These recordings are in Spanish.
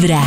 Vibra.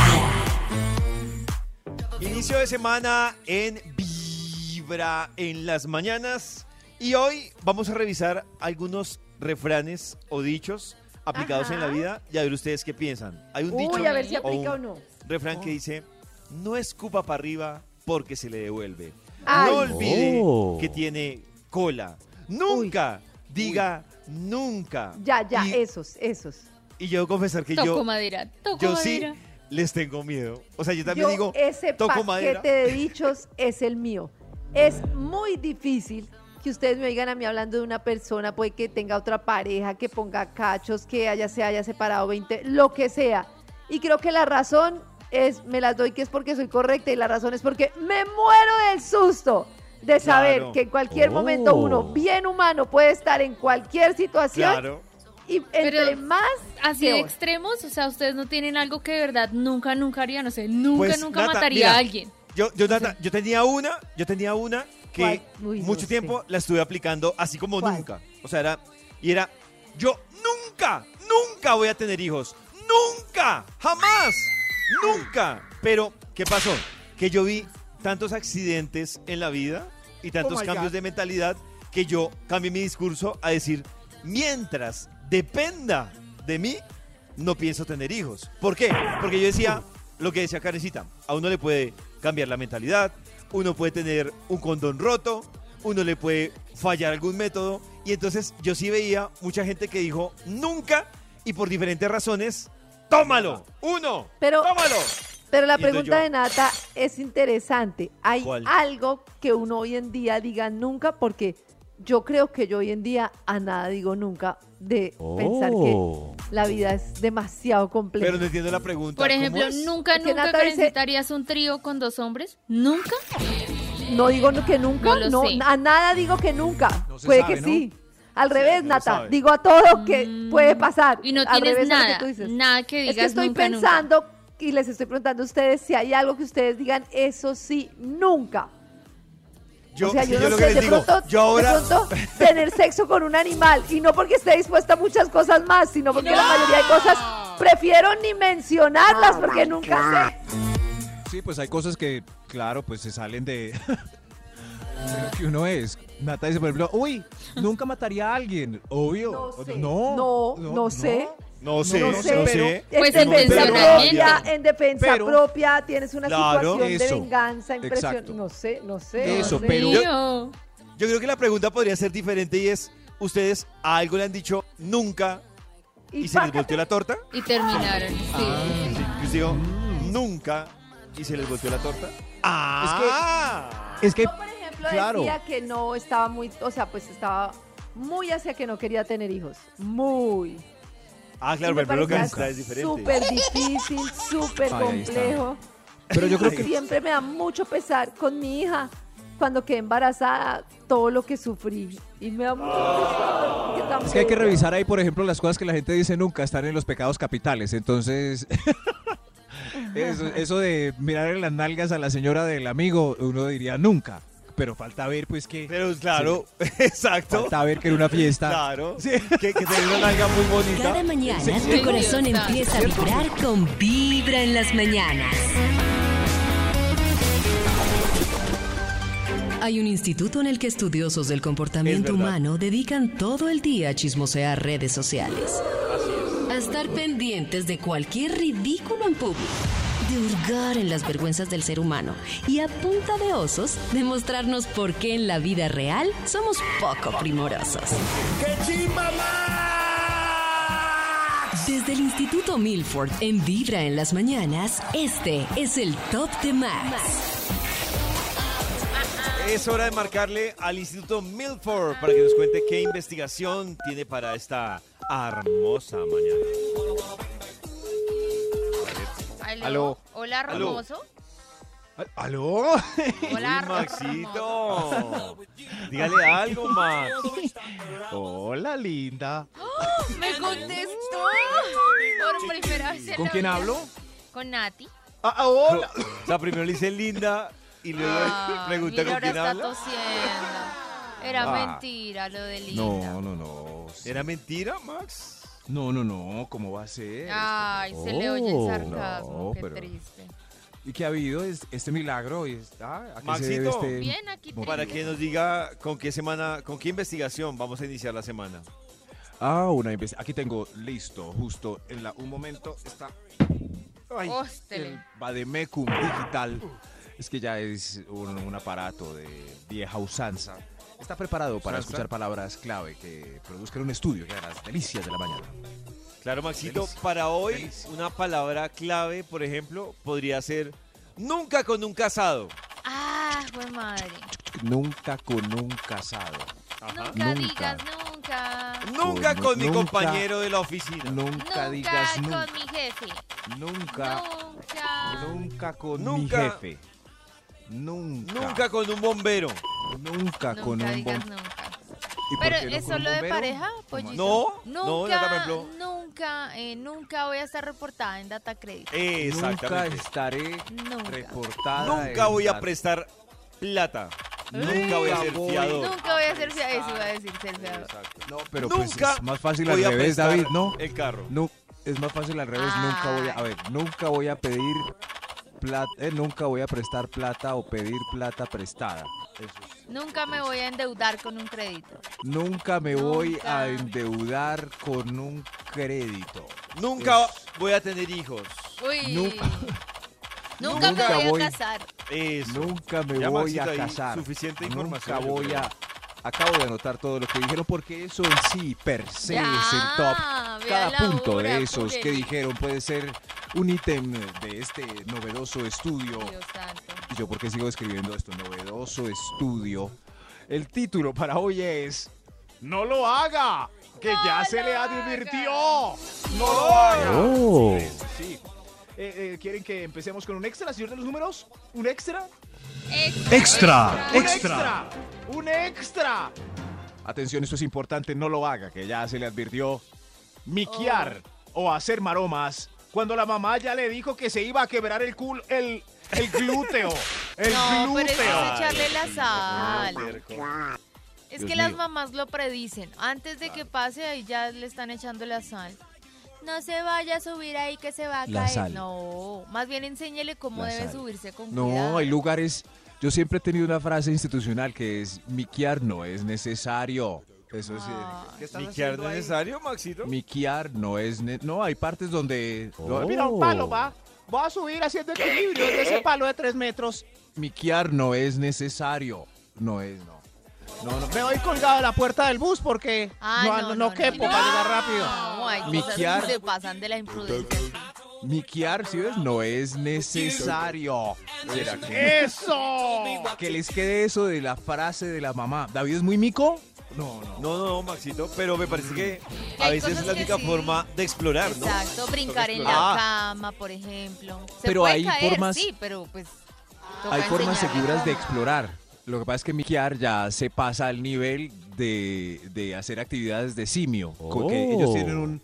Inicio de semana en Vibra en las mañanas y hoy vamos a revisar algunos refranes o dichos aplicados Ajá. en la vida y a ver ustedes qué piensan. Hay un dicho Uy, a ver si o aplica o un no. refrán que dice, no escupa para arriba porque se le devuelve. Ay. No olvide Oh. que tiene cola. Nunca diga nunca. Ya, ya, Y, esos, esos. y yo debo confesar que Toco yo, madera, toco yo sí madera. Les tengo miedo. O sea, yo también Yo, digo, ese toco paquete madera. de dichos es el mío. Es muy difícil que ustedes me oigan a mí hablando de una persona, puede que tenga otra pareja, que ponga cachos, que haya, se haya separado 20, lo que sea. Y creo que la razón es, me las doy que es porque soy correcta y la razón es porque me muero del susto de saber Claro. que en cualquier Oh. momento uno, bien humano, puede estar en cualquier situación Claro. Y entre Pero más Así de extremos, o sea, ustedes no tienen algo que de verdad nunca, nunca harían, no sé, nunca, Pues, nunca Nata, mataría mira, a alguien. Yo, yo, Nata, yo tenía una, yo tenía una que mucho sé. tiempo la estuve aplicando así como ¿Cuál? nunca. O sea, era, y era, yo nunca, nunca voy a tener hijos. Nunca, jamás, nunca. Pero, ¿qué pasó? Que yo vi tantos accidentes en la vida y tantos Oh cambios God. de mentalidad que yo cambié mi discurso a decir, mientras dependa de mí, no pienso tener hijos. ¿Por qué? Porque yo decía lo que decía Karencita, a uno le puede cambiar la mentalidad, uno puede tener un condón roto, uno le puede fallar algún método, y entonces yo sí veía mucha gente que dijo nunca y por diferentes razones, tómalo, uno, Pero- tómalo. Pero la pregunta yo- de Nata es interesante. ¿Hay ¿Cuál? algo que uno hoy en día diga nunca? Porque yo creo que yo hoy en día a nada digo nunca de pensar Oh. que la vida es demasiado compleja. Pero no entiendo la pregunta. Por ¿cómo ejemplo, nunca, nunca, Nata dice- un trío con dos hombres. ¿Nunca? No digo que nunca, No a nada digo que nunca. No Puede sabe, que ¿no? sí. Al revés, no Nata, sabe. digo a todo que Mm. puede pasar. Y no Al tienes revés a lo que nada, tú dices. nada que digas Es que estoy nunca, nunca. pensando y les estoy preguntando a ustedes si hay algo que ustedes digan, eso sí, nunca. Yo, o sea, yo yo no lo sé, que les de digo, pronto, yo ahora... de pronto tener sexo con un animal y no porque esté dispuesta a muchas cosas más, sino porque la mayoría de cosas prefiero ni mencionarlas porque nunca sé. Sí, pues hay cosas que, claro, pues se salen de de lo que uno es. Nata dice, por ejemplo, uy, nunca mataría a alguien. Obvio. No sé. No, No, no sé. No sé, No no sé. sé. En Pues defensa propia, en defensa Pero- propia, tienes una Claro. situación de venganza, impresión. Exacto. No sé, no sé. Eso, no sé. pero-. Yo creo que la pregunta podría ser diferente y es, ¿ustedes a algo le han dicho nunca y, se les volteó la torta? Y terminaron, sí. Sí, que usted dijo, nunca y se les volteó la torta. Ah, Es que, Yo, por ejemplo, claro. decía que no estaba muy, o sea, pues estaba muy hacia que no quería tener hijos. Muy. Ah claro, pero lo que está es diferente. Súper difícil, súper complejo. pero yo creo que siempre me da mucho pesar con mi hija cuando quedé embarazada, todo lo que sufrí. Y me da mucho pesar. Es que hay que revisar ahí, por ejemplo, las cosas que la gente dice nunca están en los pecados capitales. Entonces, eso, eso de mirar en las nalgas a la señora del amigo, uno diría nunca. Pero falta ver, pues, que. Pero claro, exacto. Falta ver que en una fiesta. Claro. Que, que tenga una nalga muy bonita. Cada mañana Sí, tu sí. corazón empieza a vibrar con Vibra en las mañanas. Hay un instituto en el que estudiosos del comportamiento humano dedican todo el día a chismosear redes sociales. A estar pendientes de cualquier ridículo en público. De hurgar en las vergüenzas del ser humano. Y a punta de osos, demostrarnos por qué en la vida real somos poco primorosos. Desde el Instituto Milford en Vibra en las mañanas, este es el Top de Max. Es hora de marcarle al Instituto Milford para que nos cuente qué investigación tiene para esta hermosa mañana. Aló. Aló. Hola, hermoso. ¿Aló? Hola. Maxito. Dígale algo, Max. Hola, linda. Me contestó. Por primera vez en ¿Con la quién vida. hablo? Con Nati. Ah, ah, hola. O sea, primero le dice linda y luego Ay, pregunta mira, con ahora quién está habla. tosiendo. Era Ah. mentira lo de Linda. No, no, no. ¿Era mentira, Max? No, no, no, ¿cómo va a ser? Ay, se le oye el Oh, sarcasmo. no, Qué pero- triste. ¿Y qué ha habido es- este milagro? Y es- ah, ¿a qué se debe Maxito. este- Bien, aquí Para que nos diga con qué semana, con qué investigación vamos a iniciar la semana. Ah, una investi- Aquí tengo listo, justo en la, un momento está. Ay, Hóstele. el Bademecum digital. Es que ya es un, un aparato de vieja usanza. Está preparado para escuchar palabras clave que produzcan un estudio que haga las delicias de la mañana. Claro, Maxito, Delicia. para hoy Delicia. una palabra clave, por ejemplo, podría ser nunca con un casado. Ah, fue madre. Nunca con un casado. Nunca, Nunca. digas nunca. Nunca Con- con mi nunca. compañero de la oficina. Nunca, Nunca digas nunca. con mi jefe. Nunca. Nunca. Nunca con Nunca. mi jefe. Nunca. Nunca con un bombero. Nunca con un digas bom- nunca. ¿Y por Pero no es un solo de bombero? pareja, ¿Cómo pollito. No, no, Nunca, por ejemplo. nunca, eh, nunca voy a estar reportada en Data Credit. Nunca estaré Nunca. reportada. Nunca voy a prestar plata. Nunca voy a ser fiador. Nunca voy a ser fiador. Eso iba a decir ser fiador. No, pero pues Nunca es más fácil al a revés, David, ¿no? El carro. No, es más fácil al revés. Nunca voy a, a Ay. ver, nunca voy a pedir plata, nunca voy a prestar plata o pedir plata prestada. Eso es. Nunca me voy a endeudar con un crédito. Nunca me voy a endeudar con un crédito. Nunca Es- voy a tener hijos. Uy. Nunca- Nunca, Nunca me voy, a casar. Eso. Nunca me Ya, voy a casar. suficiente Nunca información, voy creo. a. Acabo de anotar todo lo que dijeron porque eso en sí, per se, Ya, es el top. Cada punto hora, de esos que dijeron puede ser un ítem de este novedoso estudio. Dios santo. ¿Y yo por qué sigo escribiendo esto? Novedoso estudio. El título para hoy es No lo haga, que No ya se le advirtió. No lo haga. Oh. Sí, sí. Eh, eh, ¿Quieren que empecemos con un extra, señor de los números? ¿Un extra? Extra, ¡Un extra! ¡Un extra! Atención, esto es importante, no lo haga, que ya se le advirtió. Miquear o hacer maromas cuando la mamá ya le dijo que se iba a quebrar el cul, el, el glúteo. El No, pero es glúteo. echarle la sal. Es Dios que las mamás lo predicen. Antes de que pase, ahí ya le están echando la sal. No se vaya a subir ahí que se va a La caer. sal. No, más bien enséñele cómo La debe sal. subirse con cuidado. No, hay lugares. Yo siempre he tenido una frase institucional que es: miquear no es necesario. Eso sí. Ah. ¿Qué estás ¿Ni que era haciendo ahí? necesario, Maxito? Miquear no es. ne- no, hay partes donde. Oh. Mira un palo, va. Voy a subir haciendo equilibrio de ese palo de tres metros. Miquear no es necesario. No es, no. No, no. Me voy colgado de la puerta del bus porque Ah, no, no, no, no, quepo no. para llegar rápido. No, hay cosas que se pasan de la imprudencia. Miquear, ¿sí ves? No es necesario. ¿Será que, ¡Eso! que les quede eso de la frase de la mamá? ¿David es muy mico? No, no. No, no, Maxito, pero me parece que a hay veces es la única sí. forma de explorar, ¿no? Exacto, brincar en la Ah. cama, por ejemplo. Se Pero puede hay caer, formas- Sí, pero pues. toca Hay formas enseñarle seguras de cómo. explorar. Lo que pasa es que miquear ya se pasa al nivel de, de hacer actividades de simio. que Oh. ellos tienen un,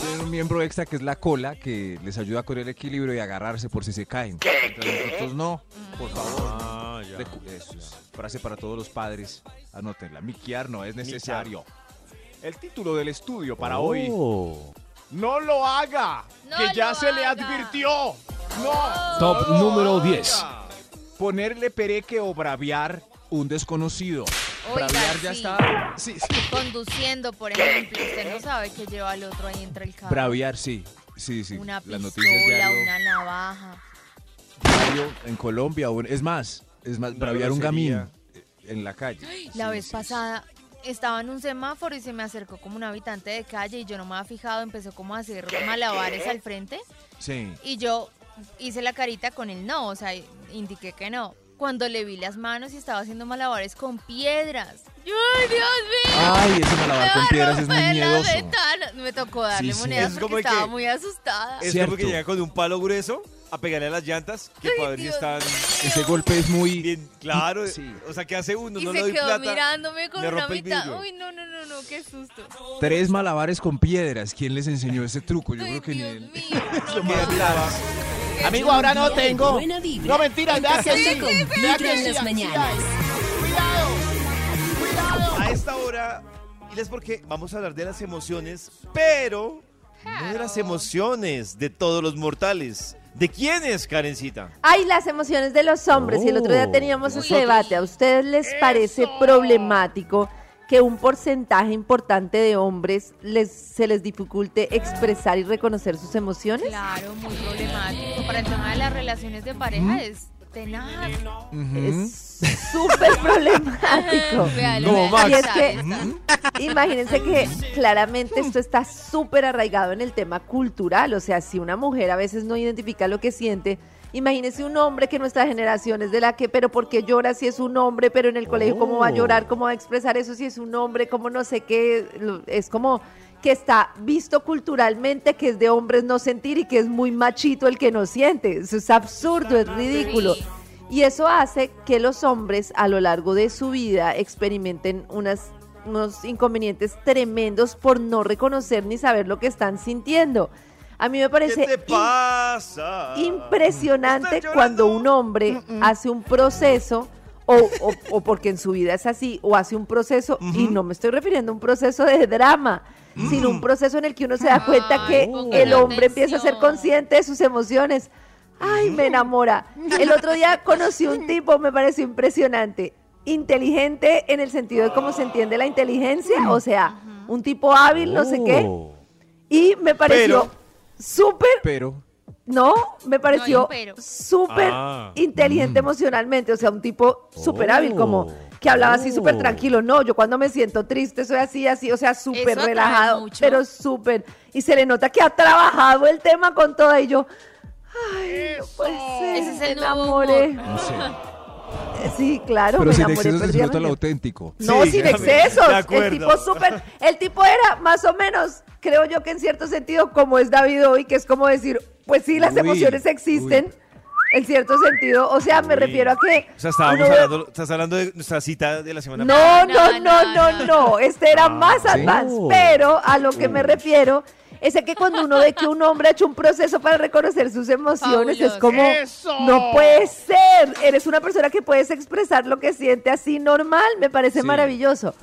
tienen un miembro extra que es la cola, que les ayuda con el equilibrio y agarrarse por si se caen. Entonces nosotros no, por favor. Ah, ya. Eso. Frase para todos los padres. Anótenla. Miquear no es necesario. El título del estudio para hoy. Oh. No lo haga. No que ya se le advirtió. No. Top número 10. Ponerle pereque o braviar un desconocido. Oiga, braviar ya sí. está. Sí, sí. Conduciendo, por ejemplo, usted no sabe que lleva al otro ahí entre el carro. Braviar, sí. Sí, sí. Una Las noticias pistola, diario, una navaja. diario en Colombia. es más, es más, Una braviar un gamín grosería. en la calle. La Sí, vez sí, pasada estaba en un semáforo y se me acercó como un habitante de calle y yo no me había fijado, empezó como a hacer malabares al frente Sí. y yo hice la carita con el no, o sea, indiqué que no. Cuando le vi las manos y estaba haciendo malabares con piedras. ¡Ay, Dios mío! Ay, ese malabar Me con piedras es muy miedoso. Me tocó darle Sí, sí. monedas Es porque como que- estaba muy asustada. Es Cierto. como que llega con un palo grueso a pegarle a las llantas, que Dios están Ese golpe es muy. bien claro. Sí. O sea, ¿qué hace uno? y no se le doy quedó plata. mirándome con una mitad. Uy, no, no, no, no, qué susto. Tres malabares con piedras. ¿Quién les enseñó ese truco? Yo Ay, creo que ni él. mío. Lo no. Amigo, ahora no tengo. No, mentira, vea que sí. Vea que en sí. Cuidado. Cuidado. A esta hora Y es porque vamos a hablar de las emociones, pero de las emociones de todos los mortales. ¿De quiénes, Karencita? Ay, las emociones de los hombres. Y el otro día Oh. teníamos ese debate. ¿A ustedes les parece problemático que un porcentaje importante de hombres les, se les dificulte expresar y reconocer sus emociones? Claro, muy problemático. Para el tema de las relaciones de pareja es tenaz. Es súper problemático. Max. Y es que-. Imagínense que claramente esto está súper arraigado en el tema cultural. O sea, si una mujer a veces no identifica lo que siente, imagínense un hombre que nuestra generación es de la que, pero ¿por qué llora si es un hombre? Pero en el colegio, ¿cómo va a llorar? ¿Cómo va a expresar eso si es un hombre? ¿Cómo no sé qué? Es como que está visto culturalmente que es de hombres no sentir y que es muy machito el que no siente. Eso es absurdo, es ridículo. Y eso hace que los hombres a lo largo de su vida experimenten unas, unos inconvenientes tremendos por no reconocer ni saber lo que están sintiendo. A mí me ¿Qué parece te in- pasa? impresionante ¿Estás cuando un hombre hace un proceso o, o- o porque en su vida es así, o hace un proceso, y no me estoy refiriendo a un proceso de drama, sino un proceso en el que uno se da cuenta Ay, que el hombre empieza a ser consciente de sus emociones. Ay, me enamora. El otro día conocí un tipo, me pareció impresionante. Inteligente en el sentido de cómo se entiende la inteligencia, o sea, un tipo hábil, no sé qué. Oh. Y me pareció súper Pero, no, me pareció No súper Ah. inteligente emocionalmente, o sea, un tipo súper hábil, como que hablaba así súper tranquilo. No, yo cuando me siento triste soy así, así, o sea, súper relajado, mucho. pero súper. Y se le nota que ha trabajado el tema con toda y yo, ay, no puede ser, Ese es me el enamoré. no sé. Sí, claro, Pero me sin exceso se lo auténtico. No, Sí, sin excesos. El tipo súper. El tipo era más o menos, creo yo que en cierto sentido, como es David hoy, que es como decir, pues sí, las Uy, emociones existen. En cierto sentido, o sea, me refiero a que. O sea, estábamos hablando, estás hablando de nuestra cita de la semana No, no, No, no, no, no, no. Este era más ¿sí? advanced. Oh. Pero a lo que me refiero es a que cuando uno ve que un hombre ha hecho un proceso para reconocer sus emociones, es como, ¡Eso! no puede ser. Eres una persona que puedes expresar lo que siente así normal. Me parece Sí. maravilloso.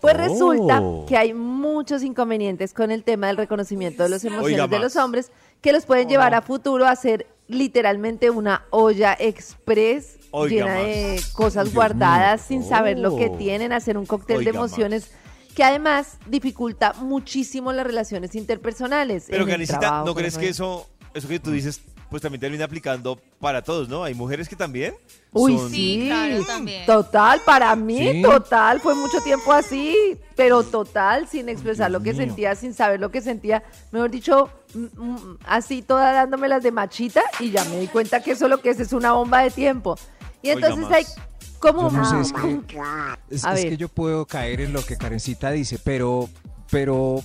Pues Oh. resulta que hay muchos inconvenientes con el tema del reconocimiento de las emociones Oiga de los más. hombres que los pueden llevar a futuro a ser literalmente una olla express Oiga llena de cosas Dios guardadas mío. sin saber lo que Oh. tienen, hacer un cóctel de más. emociones que además dificulta muchísimo las relaciones interpersonales. Pero, Karencita, ¿no crees que eso, eso que tú dices, pues también termina aplicando para todos, ¿no? Hay mujeres que también Uy, son- sí, claro, también. total, para mí, Sí. total, fue mucho tiempo así, pero total, sin expresar Dios lo que mío. sentía, sin saber lo que sentía, mejor dicho, así toda dándome las de machita y ya me di cuenta que eso lo que es es una bomba de tiempo. Y entonces más. hay como... No sé, es que, es, que yo puedo caer en lo que Karencita dice, pero, pero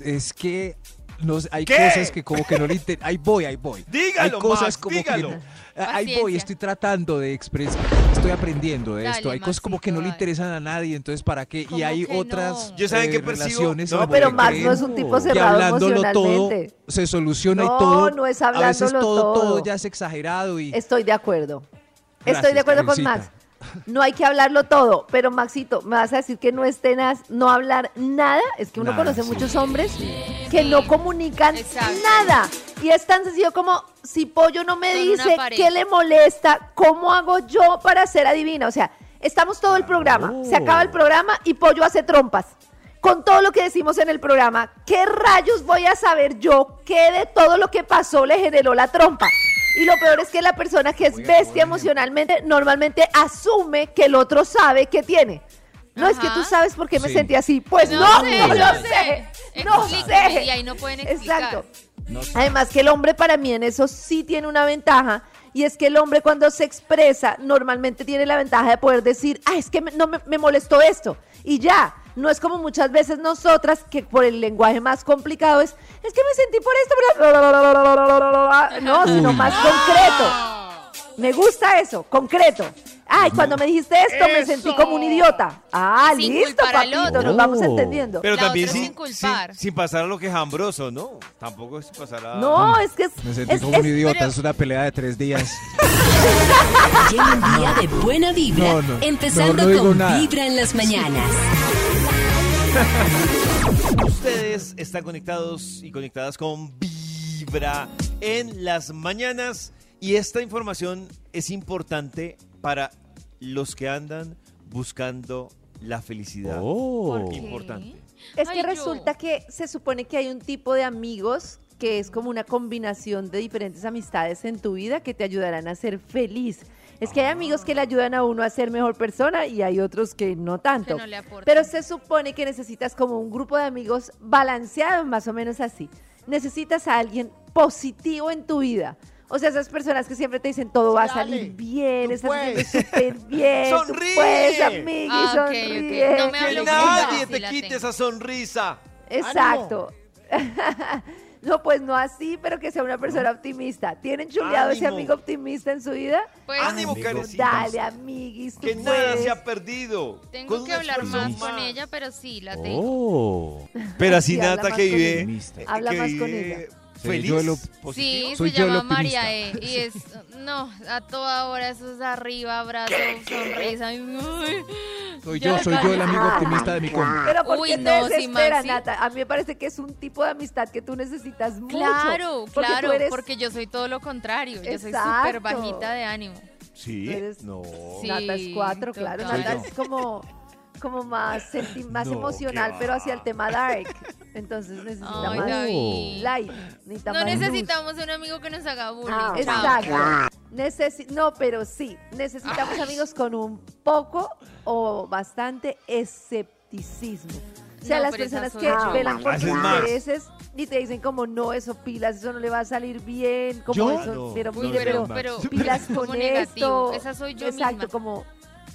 es que no hay ¿Qué? cosas que como que no le inter- Ahí voy, ahí voy. Dígalo, hay cosas Max, como dígalo. que ahí voy, estoy tratando de expresar, estoy aprendiendo de Dale, esto. Hay cosas como que no le interesan a nadie, entonces ¿para qué? Y ¿Cómo hay que otras no? Yo saben eh, que relaciones no, pero creen Max no es un tipo que cerrado hablándolo todo emocionalmente. se soluciona No, y todo. no es a veces hablándolo todo, todo. ya es exagerado y Estoy de acuerdo. Estoy de acuerdo con. Max. No hay que hablarlo todo, pero Maxito, me vas a decir que no es tenaz no hablar nada. Es que uno Nada, conoce sí. muchos hombres que no comunican Exacto. nada. Y es tan sencillo como si Pollo no me Con dice qué le molesta, ¿cómo hago yo para ser adivina? O sea, estamos todo el programa, se acaba el programa y Pollo hace trompas. Con todo lo que decimos en el programa, ¿qué rayos voy a saber yo qué de todo lo que pasó le generó la trompa? Y lo peor es que la persona que es bestia emocionalmente normalmente asume que el otro sabe que tiene. No es que tú sabes por qué me Sí. sentí así. Pues no, no, sé, lo no sé. No sé. Y ahí no pueden explicar. Exacto. Además que el hombre para mí en eso sí tiene una ventaja y es que el hombre cuando se expresa normalmente tiene la ventaja de poder decir, ah, es que me- no me, me molestó esto y ya. No es como muchas veces nosotras que por el lenguaje más complicado es, es que me sentí por esto, pero... no, sino más concreto. Me gusta eso, concreto. Ay, cuando me dijiste esto me sentí como un idiota. Ah, Sin listo, papito, nos vamos entendiendo. Pero La también sin, sin culpar. sin- sin pasar a lo que es hambroso, ¿no? Tampoco es pasar a... No, es que es, me sentí es- como un idiota, pero- es una pelea de tres días. Lleva un día de buena vibra, No, no, empezando con nada. Vibra en las mañanas. Ustedes están conectados y conectadas con Vibra en las mañanas y esta información es importante para los que andan buscando la felicidad. ¿Por qué? Importante. Es que Ay, yo. resulta que se supone que hay un tipo de amigos que es como una combinación de diferentes amistades en tu vida que te ayudarán a ser feliz. Es que hay amigos que le ayudan a uno a ser mejor persona y hay otros que no tanto. Que no le aportan. Pero se supone que necesitas como un grupo de amigos balanceado, más o menos así. Necesitas a alguien positivo en tu vida. O sea, esas personas que siempre te dicen todo va a Dale, salir bien, tú estás haciendo súper bien, tú ¡Sonríe! puedes, amigui, Ah. No me Que nadie te quite esa sonrisa. Exacto. no, pues no así, pero que sea una persona optimista. ¿Tienen chuleado ese amigo optimista en su vida? Pues Ánimo. Dale, amiguis, tú Que nada puedes. se ha perdido. tengo Con que hablar más con ella, pero sí, la tengo. Oh. Pero así Sí, habla Nata más que con vive, Optimista. Habla que más con vive ella. Feliz, yo positivo. Sí, Soy se yo llama. María E. Y es, no, a toda hora eso es arriba, abrazo, sonrisa. Soy yo, soy yo el amigo optimista de mi compa. Pero ¿por Uy, qué te no, sí, desespera, Maxi. Nata? A mí me parece que es un tipo de amistad que tú necesitas mucho. Claro, porque claro, eres- porque yo soy todo lo contrario. Yo soy Exacto. súper bajita de ánimo. Sí, no. Sí. Nata es cuatro, claro. Nata es como, como más, más No, emocional, pero hacia el tema dark. Entonces necesita Ay, más David. light. necesita No más luz. necesitamos un amigo que nos haga bullying. chao. Exacto. Necesi- no, pero sí, necesitamos Ay. amigos con un poco o bastante escepticismo. O sea, No, las personas que yo. velan por tus intereses y te dicen como no, eso pilas, eso no le va a salir bien, como ¿Yo? eso, No, pero no, Uy, mire, pero, pero, pero, pilas con negativo. esto. Esa soy yo exacto, misma. como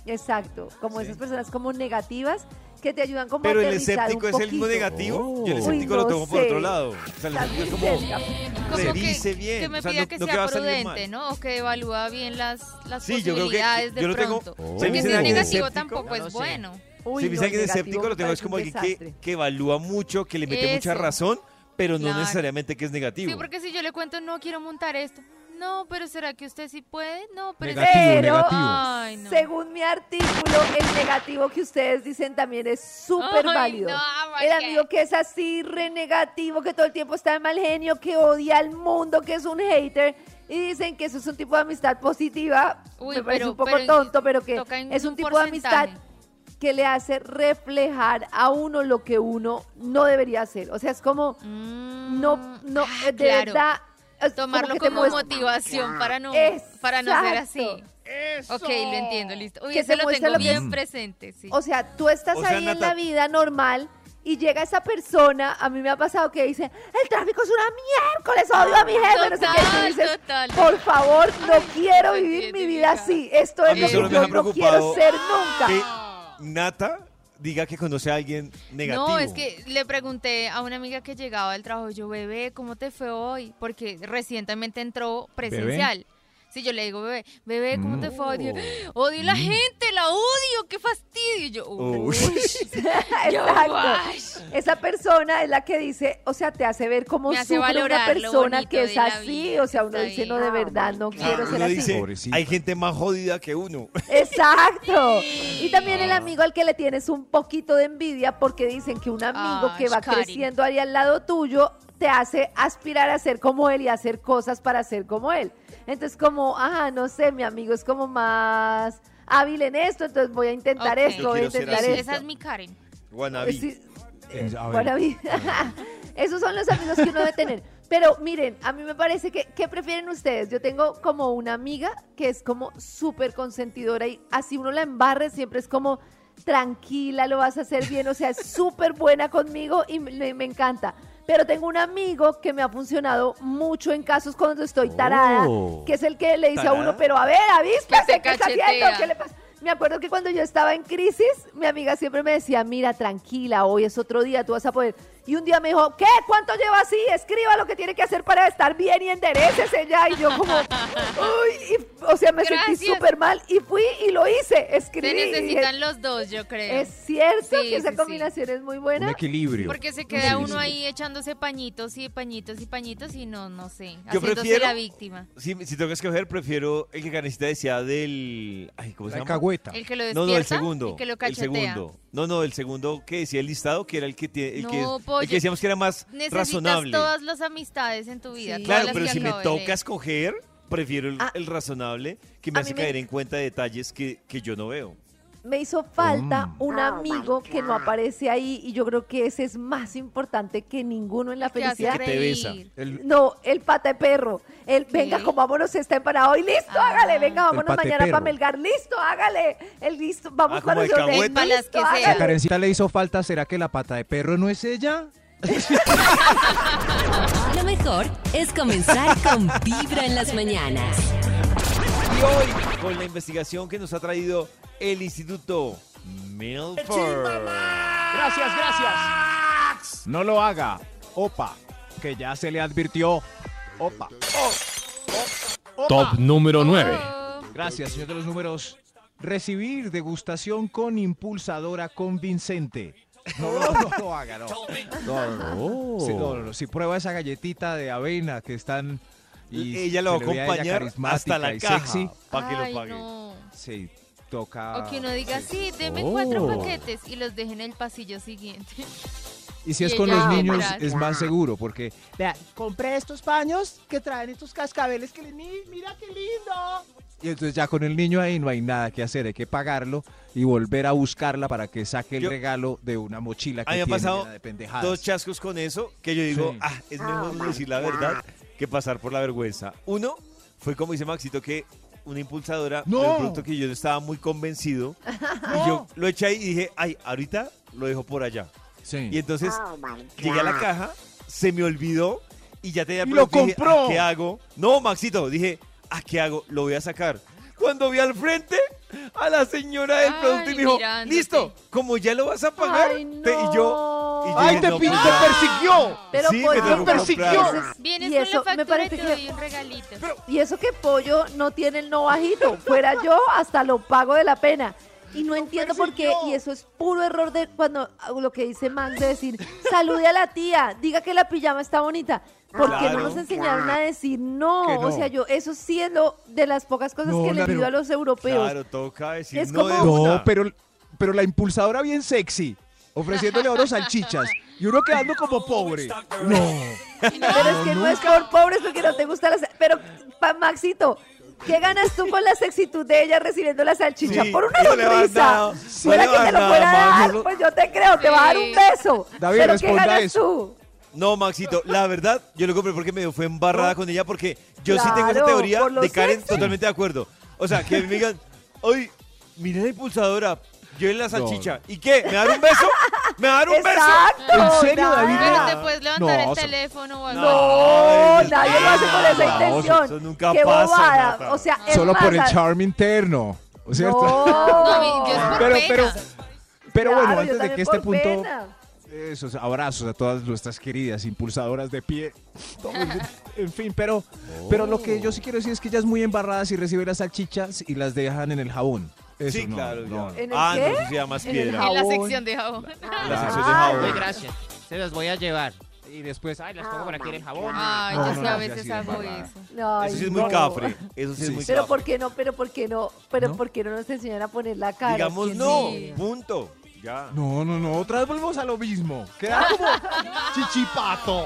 exacto, como Sí. esas personas como negativas que te ayudan como Pero a el aterrizar escéptico un es el poquito. negativo. Oh. Yo el Uy, escéptico lo no tomo por sé. otro lado. O sea, el escéptico muy es como, cerca. Como que, revise bien. que me o sea, pida no- que no sea va a salir prudente. ¿no? O que evalúa bien las, las Sí, yo creo que posibilidades de yo lo tengo. pronto. Oh. Porque si es negativo escéptico, tampoco no es sé. bueno. Uy, Si me dice no, alguien negativo escéptico, lo tengo es parece como un alguien que, desastre. que evalúa mucho, que le mete mucha Eso. razón, pero no Claro. necesariamente que es negativo. Sí, porque si yo le cuento, no quiero montar esto. No, pero ¿será que usted sí puede? No, pero... es- Negativo, Pero- negativo. Ay, no. Según mi artículo, el negativo que ustedes dicen también es súper válido. no, ¿por el amigo que es así, renegativo, que todo el tiempo está de mal genio, que odia al mundo, que es un hater. Y dicen que eso es un tipo de amistad positiva. Uy, me parece pero- un poco pero tonto, pero que es un un tipo de amistad que le hace reflejar a uno lo que uno no debería hacer. O sea, es como, Mm, no, no, ah, de claro. verdad. Tomarlo como motivación para no, para no ser así. ¡Eso! Ok, lo entiendo, listo. Uy, Que ese te lo tengo lo que bien es- presente, sí. O sea, tú estás O sea, ahí en la vida normal y llega esa persona, a mí me ha pasado que dice, el tráfico es una miércoles, odio a mi jefe, no sé qué. Dices, total. por favor, no Ay, quiero vivir mi vida así. Esto es lo que yo no quiero ser nunca. Que Nata diga que conoce a alguien negativo. No, es que le pregunté a una amiga que llegaba del trabajo, yo, bebé, ¿cómo te fue hoy? Porque recientemente entró presencial. Sí, yo le digo, bebé, bebé, ¿cómo te fue Odio la gente, la odio, qué fastidio. Y yo, uy. Exacto. Esa persona es la que dice, o sea, te hace ver cómo hace sufre una persona que es así. vida O sea, uno dice, no, de verdad, no Claro, quiero ser así. dice, Pobrecito. hay gente más jodida que uno. Exacto. Y también el amigo al que le tienes un poquito de envidia porque dicen que un amigo que va Karen. creciendo ahí al lado tuyo te hace aspirar a ser como él y hacer cosas para ser como él. Entonces como, ajá, no sé, mi amigo es como más hábil en esto, entonces voy a intentar esto, voy a intentar esto. Esa es mi Karen. Wannabe. Sí, Eh. Esos son los amigos que uno debe tener. Pero miren, a mí me parece que, ¿qué prefieren ustedes? Yo tengo como una amiga que es como súper consentidora y así uno la embarre, siempre es como tranquila, lo vas a hacer bien, o sea, es súper buena conmigo y me, me encanta. Pero tengo un amigo que me ha funcionado mucho en casos cuando estoy tarada, Oh. que es el que le dice a uno, pero a ver, Que avíspese, te ¿qué está haciendo? ¿Qué le pasa? Me acuerdo que cuando yo estaba en crisis, mi amiga siempre me decía, mira, tranquila, hoy es otro día, tú vas a poder. Y un día me dijo, ¿qué? ¿Cuánto lleva así? Escriba lo que tiene que hacer para estar bien y enderecese ya. Y yo como, uy, y- o sea, me sentí súper mal y fui y lo hice. Se Escribí. dije, necesitan los dos, yo creo. es cierto Sí, que esa sí, sí. combinación es muy Un buena. equilibrio. Porque se queda Sí, uno sí. ahí echándose pañitos y pañitos y pañitos y no, no sé, Yo haciéndose prefiero- la víctima. Si, si tengo que escoger, prefiero el que Canecita decía del... Ay, ¿cómo se La llama? cagüeta. El que lo No, despierta no, el segundo. y que lo el segundo. No, no, el segundo que decía el listado, que era el que, tiene, el que, Pollo. que decíamos que era más Necesitas razonable. todas las amistades en tu vida. Sí. Claro, pero si me toca escoger, prefiero el, Ah. el razonable que me hace me- caer en cuenta de detalles que, que yo no veo. Me hizo falta Mm. un amigo que no aparece ahí y yo creo que ese es más importante que ninguno en la felicidad. Que te besa. El- No, el pata de perro. El, venga, Sí. comámonos, está empanado. Y listo, Ah. hágale. Venga, vámonos mañana para Melgar. Listo, hágale. El listo, vamos Ah, para el las Listo, que sea. A. Karencita le hizo falta, ¿será que la pata de perro no es ella? Lo mejor es comenzar con Vibra en las mañanas. Y hoy, con la investigación que nos ha traído el Instituto Milford. Gracias, gracias. No lo haga. Opa, que ya se le advirtió. Opa. Top número 9. Oh, Gracias, señor de los números. Recibir degustación con impulsadora convincente. No, no, no lo haga, no. No, no, no. Sí, no, no, no. Si prueba esa galletita de avena que están... y Ella lo va a acompañar hasta la caja para que ay, lo pague. no. sí, toca... O que uno diga, sí, deme Oh. cuatro paquetes y los deje en el pasillo siguiente. Y si es con los niños es más seguro porque Vea, compré estos paños que traen estos cascabeles que le... mi- Mira qué lindo. y entonces ya con el niño ahí no hay nada que hacer, hay que pagarlo y volver a buscarla para que saque el Yo- regalo de una mochila que A mí me ha tiene pasado llena de pendejadas. Dos chascos con eso que yo digo, Sí. ah, es mejor decir la verdad que pasar por la vergüenza. Uno fue como dice Maxito que una impulsadora No. de un producto que yo no estaba muy convencido y yo lo eché ahí y dije, ay, ahorita lo dejo por allá. Sí. Y entonces llegué a la caja, se me olvidó y ya tenía ¡Y lo dije, compró! "Ah, ¿Qué hago? No, Maxito, dije, ¿a qué hago? Lo voy a sacar. Cuando vi al frente a la señora del Ay, producto y me dijo, mirándote. listo, como ya lo vas a pagar. Ay, te- y yo, y no. ¡Ay, te, "No, te ya". persiguió! Pero Sí, pollo, me tocó persiguió. Vienes Y con eso la me y parece te que- un regalito. Y eso que pollo no tiene el no bajito. Fuera yo, hasta lo pago de la pena. Y no entiendo por qué, y eso es puro error de cuando lo que dice Max de decir, salude a la tía, diga que la pijama está bonita. ¿Por qué no Claro. nos enseñaron a decir no? No. O sea, yo, eso siendo de las pocas cosas No, que le pero- pido a los europeos. Claro, toca decir Es no como- de No, pero, pero la impulsadora bien sexy, ofreciéndole a unos salchichas y uno quedando como pobre. No. Pero es que no es por pobres porque no te gusta la... Pero, pa- Maxito, ¿qué ganas tú con la sexitud de ella recibiendo la salchicha? Sí, por una sonrisa. Fuera que te lo fuera a dar, pues yo te creo, te va a dar un beso. David, pero ¿qué responda ganas eso. tú? No, Maxito, la verdad, yo lo compré porque me fue embarrada con ella porque yo sí tengo esa Claro, teoría de Karen sexy. totalmente de acuerdo. O sea, que me digan, oye, mira la impulsadora, yo la salchicha. ¿Y qué? ¿Me dar un beso? ¿Me dar un beso? Exacto. ¿En serio, nada. David? Pero te puedes levantar No, el teléfono o algo. No, nadie lo hace con esa intención. eso nunca Qué pasa, bobada. Nata. O sea, es Solo por el más, charm interno. ¿cierto? No, No, yo es por Pero, pena. pero, pero bueno, Claro, yo antes de que este punto, pena. esos abrazos a todas nuestras queridas impulsadoras de pie. En fin, pero, pero lo que yo sí quiero decir es que ellas muy embarradas y reciben las salchichas y las dejan en el jabón. Eso sí, no, claro. no, ya. no. ¿En el ah, qué? no, eso se llama más En el piedra. En la jabón. sección de jabón. La sección de Ah. jabón. Ay, gracias. Se los voy a llevar. Y después, ay, las pongo por aquí en el jabón. Ay, No, yo no, sí no, a veces hago eso. Ay, Eso sí es muy no. cafre. Eso sí, Sí. es muy Pero cafre. ¿por qué no? Pero ¿por qué no? Pero ¿No? ¿por qué no nos enseñan a poner la cara? Digamos ¿Quién no, punto. Ya. No, no, no, otra vez volvemos a lo mismo. Queda como chichipato.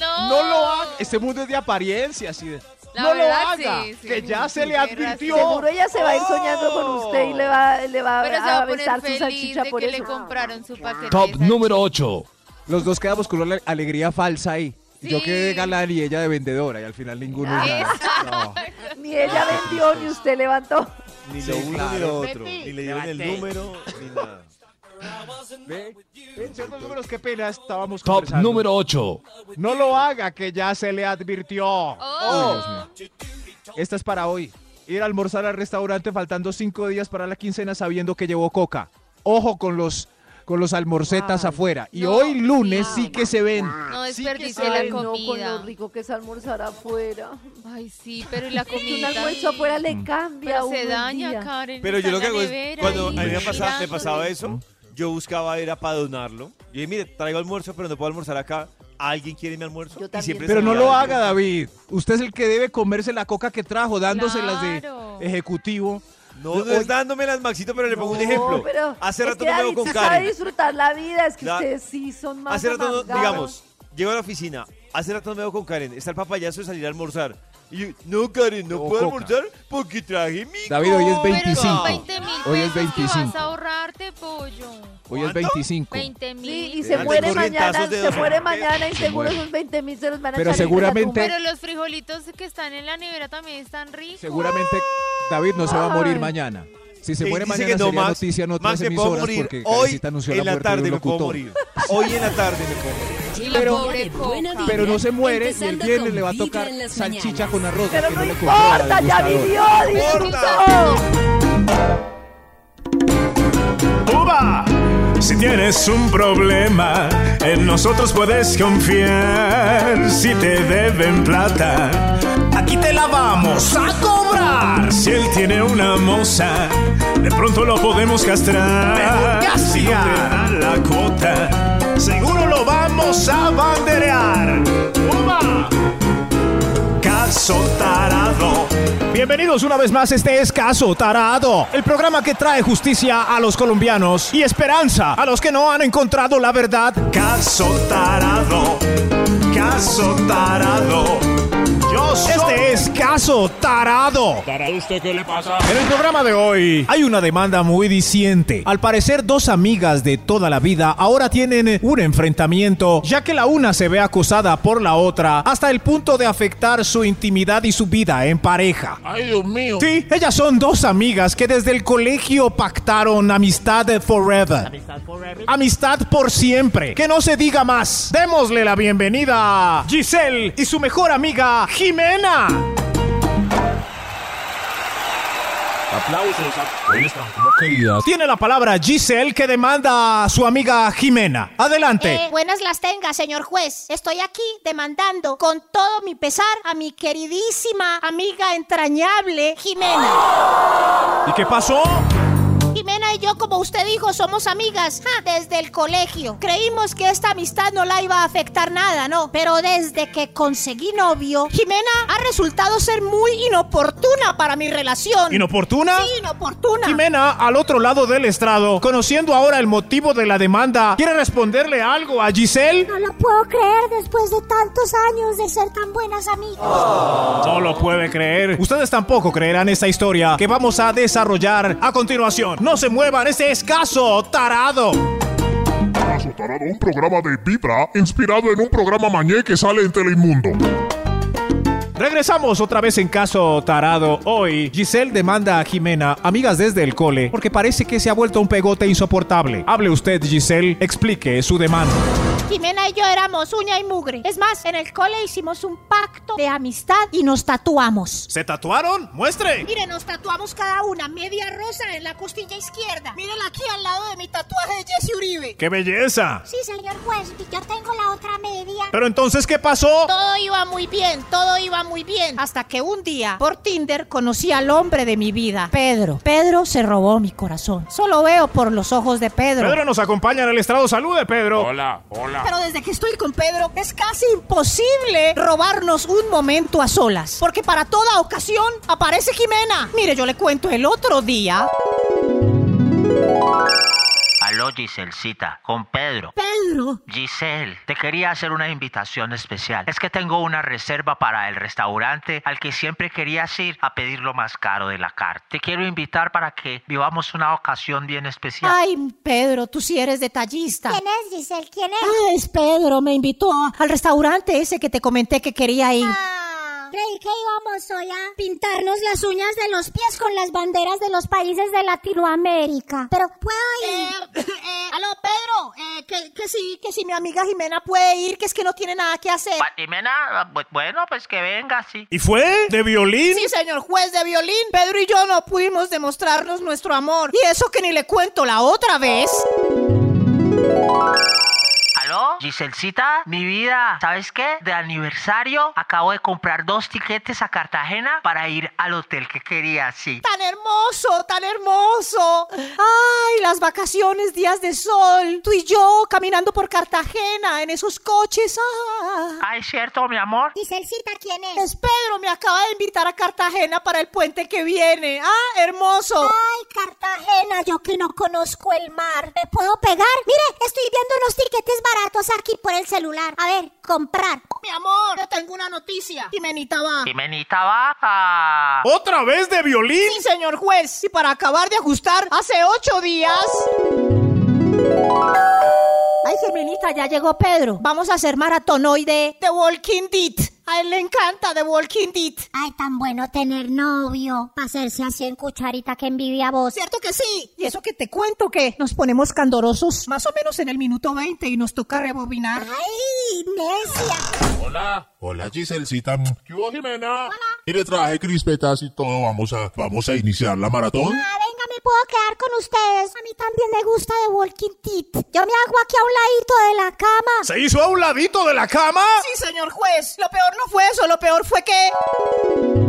No. No lo haga. Este mundo es de apariencias y de... La no verdad, lo haga. sí, sí. que ya se le advirtió. Seguro ella se va a ir soñando con usted y le va, le va Pero se va a poner besar su salchicha de por que eso. le compraron su paquete. Top de número salchicha. 8. Los dos quedamos con una alegría falsa ahí. Yo quedé de galán y ella de vendedora y al final ninguno. Ah. nada. No. Ni ella vendió ni usted levantó. Ni Sí, lo uno ni lo otro. Ni le dieron el número, ni nada. Ve, ve, ciertos números, qué pena estábamos Top conversando. número 8. No lo haga, que ya se le advirtió. Oh. Dios mío. Esta es para hoy. Ir a almorzar al restaurante faltando cinco días para la quincena sabiendo que llevó coca. Ojo con los con los almorcetas Ay, afuera. Y no, hoy lunes sí. sí que se ven. No Sí que desperdicie se la Ay, no, con comida. lo rico que es almorzar afuera. Ay, sí, pero y la Un comida. almuerzo afuera le cambia a Pero se daña, día. Karen. Pero yo lo que hago es, cuando a mí me pasaba, me pasaba eso, yo buscaba era para donarlo. Yo dije, mire, traigo almuerzo, pero no puedo almorzar acá. ¿Alguien quiere mi almuerzo? Yo Y también. siempre Pero no lo haga, David. Usted es el que debe comerse la coca que trajo, dándoselas Claro. de ejecutivo. No, no es dándome las Maxito, pero le pongo un ejemplo. pero Hace es rato que no me veo David con sí sabe Karen. disfrutar la vida, es que ustedes sí son más Hace rato, no- digamos, llego a la oficina, hace rato no me veo con Karen, está el papayazo de salir a almorzar. Y yo, no, Karen, no O puedo coca. almorzar porque traje mi David, hoy es coca". Pero 25. son 20 mil Hoy es pesos que 25. vas a ahorrarte, pollo. Hoy es ¿Cuánto? 25. 20 Sí, mil. y se muere corrientazos mañana, de se dos muere mil mañana y Se seguro muere. esos 20 mil se los van a Pero echar en la seguramente- tumba. Pero los frijolitos que están en la nevera también están ricos. Seguramente David no se va a morir Ay. mañana. Si se Sí, muere mañana que no, sería Max. noticia en otras Max, puedo emisoras morir porque hoy anunció en la tarde me puedo morir. Hoy en la tarde me puedo morir. Vida. Pero no se muere y el viernes le va a tocar salchicha con arroz. Pero que no la importa, ya vivió, disfrutó. ¡Uva! Si tienes un problema, en nosotros puedes confiar. Si te deben plata, aquí te la vamos a cobrar. De pronto lo podemos castrar. Si no dan la cuota, seguro lo vamos a banderear. ¡Uva! Caso tarado. Bienvenidos una vez más, este es Caso Tarado, el programa que trae justicia a los colombianos y esperanza a los que no han encontrado la verdad. Caso tarado, caso tarado. Yo soy. Este es Caso Tarado. usted qué le pasa? En el programa de hoy hay una demanda muy diciente. Al parecer, dos amigas de toda la vida ahora tienen un enfrentamiento, ya que la una se ve acosada por la otra hasta el punto de afectar su intimidad y su vida en pareja. Ay, Dios mío. Sí, ellas son dos amigas que desde el colegio pactaron amistad forever. Amistad por siempre. Que no se diga más. Démosle la bienvenida a Giselle y su mejor amiga Jimena. Aplausos. Queridas. Tiene la palabra Giselle que demanda a su amiga Jimena. Adelante. Eh, buenas las tenga, señor juez. Estoy aquí demandando con todo mi pesar a mi queridísima amiga entrañable, Jimena. ¿Y qué pasó? Jimena y yo, como usted dijo, somos amigas ja, desde el colegio. Creímos que esta amistad no la iba a afectar nada, ¿no? Pero desde que conseguí novio, Jimena ha resultado ser muy inoportuna para mi relación. ¿Inoportuna? Sí, inoportuna. Jimena, al otro lado del estrado, conociendo ahora el motivo de la demanda, ¿quiere responderle algo a Giselle? No lo puedo creer después de tantos años de ser tan buenas amigas. No lo puede creer. Ustedes tampoco creerán esta historia que vamos a desarrollar a continuación. No se muevan, este es. Caso Tarado, un programa de Vibra inspirado en un programa mañé que sale en Telemundo. Regresamos otra vez en caso tarado. Hoy, Giselle demanda a Jimena, amigas desde el cole, porque parece que se ha vuelto un pegote insoportable. Hable usted, Giselle, explique su demanda. Jimena y yo éramos uña y mugre. Es más, en el cole hicimos un pacto de amistad y nos tatuamos. ¿Se tatuaron? ¡Muestre! Mire, nos tatuamos cada una media rosa en la costilla izquierda. Mírenla aquí al lado de mi tatuaje de Jesse Uribe. ¡Qué belleza! Sí, señor juez, yo tengo la otra media. Pero entonces, ¿qué pasó? Todo iba muy bien, todo iba muy bien. Hasta que un día, por Tinder, conocí al hombre de mi vida, Pedro. Pedro se robó mi corazón. Solo veo por los ojos de Pedro. Pedro nos acompaña en el estrado. ¡Salude, Pedro! Hola, hola. Pero desde que estoy con Pedro es casi imposible robarnos un momento a solas. Porque para toda ocasión aparece Jimena. Mire, yo le cuento el otro día. Aló Giselcita, con Pedro. Pedro. Giselle, te quería hacer una invitación especial. Es que tengo una reserva para el restaurante al que siempre querías ir a pedir lo más caro de la carta. Te quiero invitar para que vivamos una ocasión bien especial. Ay, Pedro, tú sí eres detallista. ¿Quién es Giselle? ¿Quién es? Ah, es Pedro, me invitó al restaurante ese que te comenté que quería ir. Ah, creí que íbamos hoy a pintarnos las uñas de los pies con las banderas de los países de Latinoamérica. Pero puedo Eh, ir. eh, aló, Pedro, eh, que, que sí, que sí, mi amiga Jimena puede ir, que es que no tiene nada que hacer. Pa- Jimena, bu- bueno, pues que venga, sí. ¿Y fue? ¿De violín? Sí, señor juez de violín, Pedro y yo no pudimos demostrarnos nuestro amor. Y eso que ni le cuento la otra vez. ¿Aló? Giselcita, mi vida, ¿sabes qué? De aniversario acabo de comprar dos tiquetes a Cartagena para ir al hotel que quería, sí. Tan hermoso, tan hermoso. Ay, las vacaciones, días de sol. Tú y yo caminando por Cartagena en esos coches. Ah. ¿es cierto, mi amor? Giselcita, ¿quién es? Es Pedro, me acaba de invitar a Cartagena para el puente que viene. Ah, hermoso. Ay, Cartagena, yo que no conozco el mar. ¿Me puedo pegar? Mire, estoy viendo unos tiquetes baratos aquí por el celular. A ver, comprar. Mi amor, te tengo una noticia. Jimenita va. Jimenita baja. ¿Otra vez de violín? Sí, señor juez. Y para acabar de ajustar, hace ocho días. Ay, Jimenita, ya llegó Pedro. Vamos a hacer maratón hoy de The Walking Dead. A él le encanta The Walking Dead. Ay, tan bueno tener novio. Para hacerse así en cucharita que envidia vos. ¿Cierto que sí? Y eso que te cuento que nos ponemos candorosos más o menos en el minuto 20 y nos toca rebobinar. Ay, necia. Hola. Hola, Giselcita. ¿Qué hubo, Jimena? Hola. Mire, traje crispetas y todo. Vamos a, vamos a iniciar la maratón. Ah, venga, me puedo quedar con ustedes. A mí también me gusta The Walking Dead. Yo me hago aquí a un ladito de la cama. ¿Se hizo a un ladito de la cama? Sí, señor juez. Lo peor no fue eso, lo peor fue que...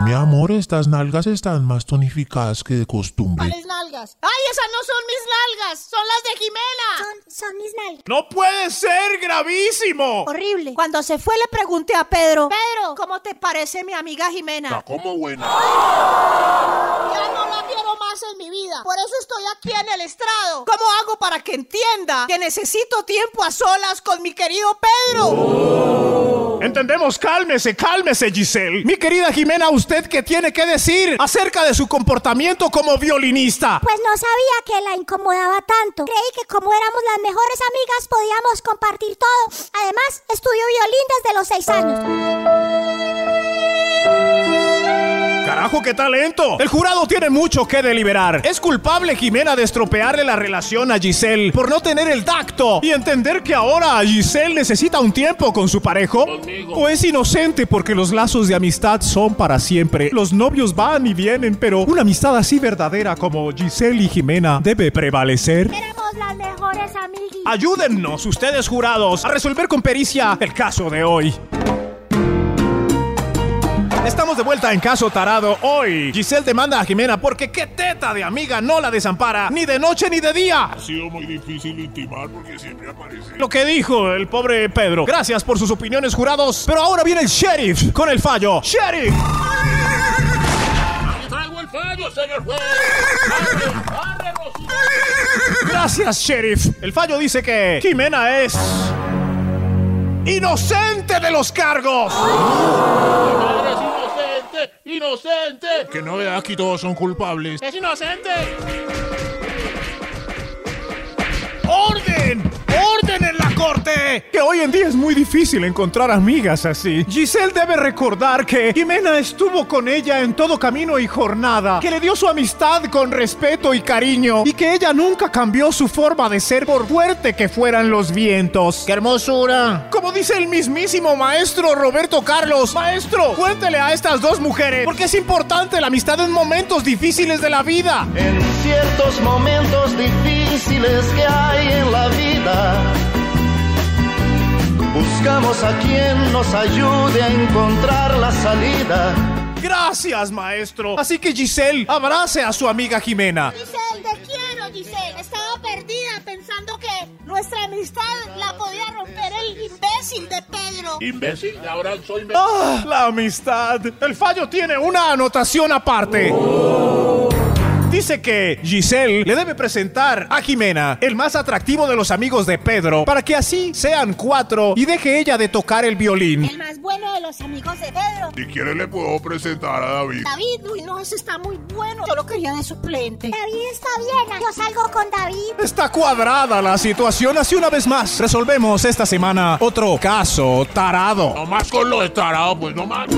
Mi amor, estas nalgas están más tonificadas que de costumbre. ¿Cuáles nalgas? ¡Ay, esas no son mis nalgas! ¡Son las de Jimena! Son, son mis nalgas. ¡No puede ser gravísimo! Horrible. Cuando se fue le pregunté a Pedro. Pedro, ¿cómo te parece mi amiga Jimena? Está como buena. Ya no la quiero más en mi vida. Por eso estoy aquí en el estrado. ¿Cómo hago para que entienda que necesito tiempo a solas con mi querido Pedro? Entendemos, cálmese, cálmese, Giselle. Mi querida Jimena, ¿usted qué tiene que decir acerca de su comportamiento como violinista? Pues no sabía que la incomodaba tanto. Creí que como éramos las mejores amigas podíamos compartir todo. Además, estudio violín desde los seis años. ¡Carajo, qué talento! El jurado tiene mucho que deliberar. ¿Es culpable Jimena de estropearle la relación a Giselle por no tener el tacto y entender que ahora Giselle necesita un tiempo con su parejo? ¿O es inocente porque los lazos de amistad son para siempre? Los novios van y vienen, pero una amistad así verdadera como Giselle y Jimena debe prevalecer. Éramos las mejores amigas. Ayúdennos, ustedes jurados, a resolver con pericia el caso de hoy. Estamos de vuelta en Caso Tarado hoy. Giselle demanda a Jimena porque qué teta de amiga no la desampara, ni de noche ni de día. Ha sido muy difícil intimar porque siempre aparece. Lo que dijo el pobre Pedro. Gracias por sus opiniones, jurados. Pero ahora viene el sheriff con el fallo. ¡Sheriff! traigo el fallo, señor juez. Gracias, sheriff. El fallo dice que Jimena es. ¡Inocente de los cargos! Inocente, inocente. Que no vea aquí todos son culpables. ¡Es inocente! ¡Orden! ¡Orden en la corte! Que hoy en día es muy difícil encontrar amigas así. Giselle debe recordar que Jimena estuvo con ella en todo camino y jornada, que le dio su amistad con respeto y cariño, y que ella nunca cambió su forma de ser por fuerte que fueran los vientos. ¡Qué hermosura! Como dice el mismísimo maestro Roberto Carlos, maestro, cuéntele a estas dos mujeres, porque es importante la amistad en momentos difíciles de la vida. En ciertos momentos difíciles que hay en la vida, buscamos a quien nos ayude a encontrar la salida. Gracias, maestro. Así que Giselle, abrace a su amiga Jimena. Giselle, te quiero, Giselle. Estaba perdida pensando que nuestra amistad la podía romper el imbécil de Pedro. Imbécil, ahora soy imbécil. Ah, la amistad. El fallo tiene una anotación aparte. Dice que Giselle le debe presentar a Jimena, el más atractivo de los amigos de Pedro, para que así sean cuatro y deje ella de tocar el violín. El más bueno de los amigos de Pedro. Si quiere le puedo presentar a David. David, uy, no, ese está muy bueno. Yo lo quería de suplente. David está bien. Yo salgo con David. Está cuadrada la situación, así una vez más. Resolvemos esta semana otro caso tarado. No más con lo de tarado, pues no más.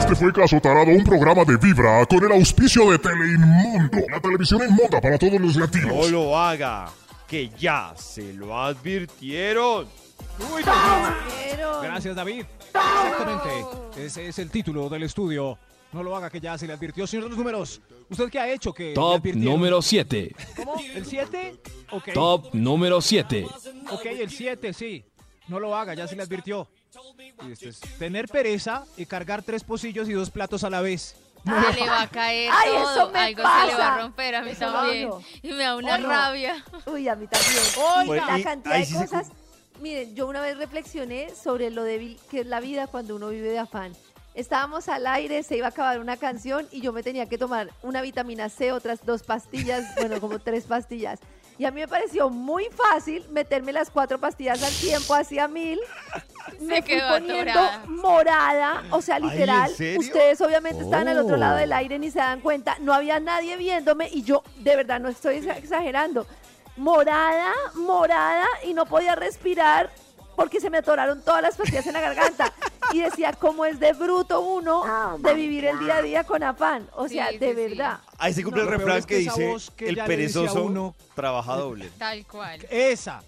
Este fue Caso Tarado, un programa de Vibra con el auspicio de Teleinmundo, la televisión inmunda para todos los latinos. No lo haga, que ya se lo advirtieron. Uy, Gracias, David. Exactamente. Ese es el título del estudio. No lo haga que ya se le advirtió, señor de los números. ¿Usted qué ha hecho que Top número 7. ¿Cómo? ¿El 7? Ok. Top número 7. Ok, el 7, sí. No lo haga, ya se le advirtió. Y este es tener pereza y cargar tres pocillos y dos platos a la vez. Se le va a caer Ay, todo. eso me Algo se le va pasa. a romper a mí Eso también. Y me da una rabia. Uy, a mí también. Pues, la cantidad de se cosas. Miren, yo una vez reflexioné sobre lo débil que es la vida cuando uno vive de afán. Estábamos al aire, se iba a acabar una canción y yo me tenía que tomar una vitamina C, otras dos pastillas, bueno, como tres pastillas. Y a mí me pareció muy fácil meterme las cuatro pastillas al tiempo, hacía mil. Me fui poniendo atorada. morada, o sea, Ay, ¿en literal. Ustedes obviamente estaban al otro lado Oh. del aire ni se dan cuenta. No había nadie viéndome y yo, de verdad, no estoy exa- exagerando. Morada, morada y no podía respirar porque se me atoraron todas las pastillas en la garganta. Y decía, cómo es de bruto uno de vivir el día a día con afán. O sea, Sí, de sí, sí. verdad. Ahí se cumple No, el refrán es que, dice, que el perezoso uno- trabaja doble. Tal cual. Esa.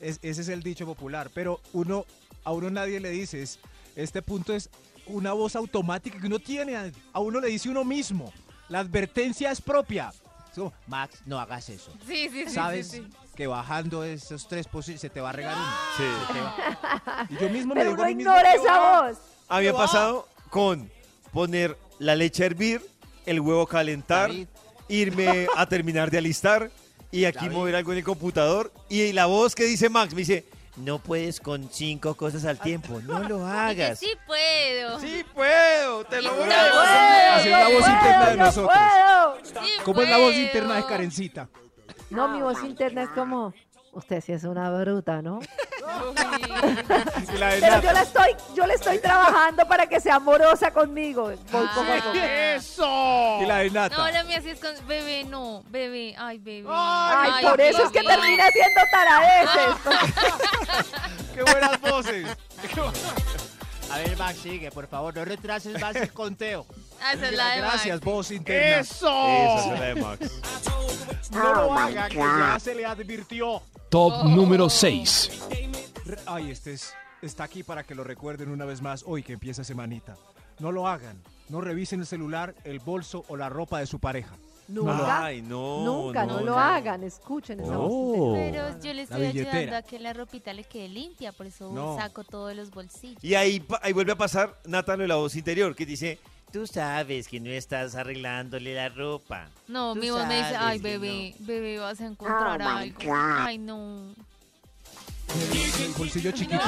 Es- ese es el dicho popular. Pero uno, a uno nadie le dice. es- este punto es una voz automática que uno tiene. A, uno le dice uno mismo. La advertencia es propia. Como, Max, no hagas eso. Sí, sí, sí. Sabes sí, sí. Que bajando esos tres posibles se te va a regar uno. Sí. Se te va- Y yo mismo me digo a mí mismo ignora esa va. voz. A mí me ha ¿Qué va? pasado con poner la leche a hervir, el huevo a calentar, David. irme a terminar de alistar y aquí David. mover algo en el computador. Y la voz que dice Max me dice, no puedes con cinco cosas al tiempo, no lo hagas. sí puedo. Sí puedo, te lo voy a decir. Así es la voz interna de nosotros. puedo. Sí ¿Cómo es la voz interna de Karencita? No, mi voz interna es como, usted sí es una bruta, ¿no? Pero yo la estoy, yo le estoy trabajando para que sea amorosa conmigo. Voy poco a poco. ¡Eso! Y la de Nata. No, la mía sí es con bebé, no, bebé, ay, bebé. Ay, por eso es que bebé. termina siendo taradeces. ¡Qué buenas voces! A ver, Max, sigue, por favor, no retrases más el conteo. Ah, esa es la de Gracias, Max. voz interna. Esa es la de Max. No lo haga, que ya se le advirtió. Top número 6. Re- Ay, este es, está aquí para que lo recuerden una vez más hoy que empieza semanita. No lo hagan. No revisen el celular, el bolso o la ropa de su pareja. Nunca, Ay, no. nunca, no, lo hagan. Escuchen esa voz. No. Pero yo le La estoy billetera. ayudando a que la ropita le quede limpia, por eso No. saco todos los bolsillos. Y ahí, pa- ahí vuelve a pasar Nata lo de la voz interior que dice, tú sabes que no estás arreglándole la ropa. No, Tú mi voz me dice, ay, bebé, bebé, vas a encontrar Oh, algo. Ay, no. El, el bolsillo chiquitico.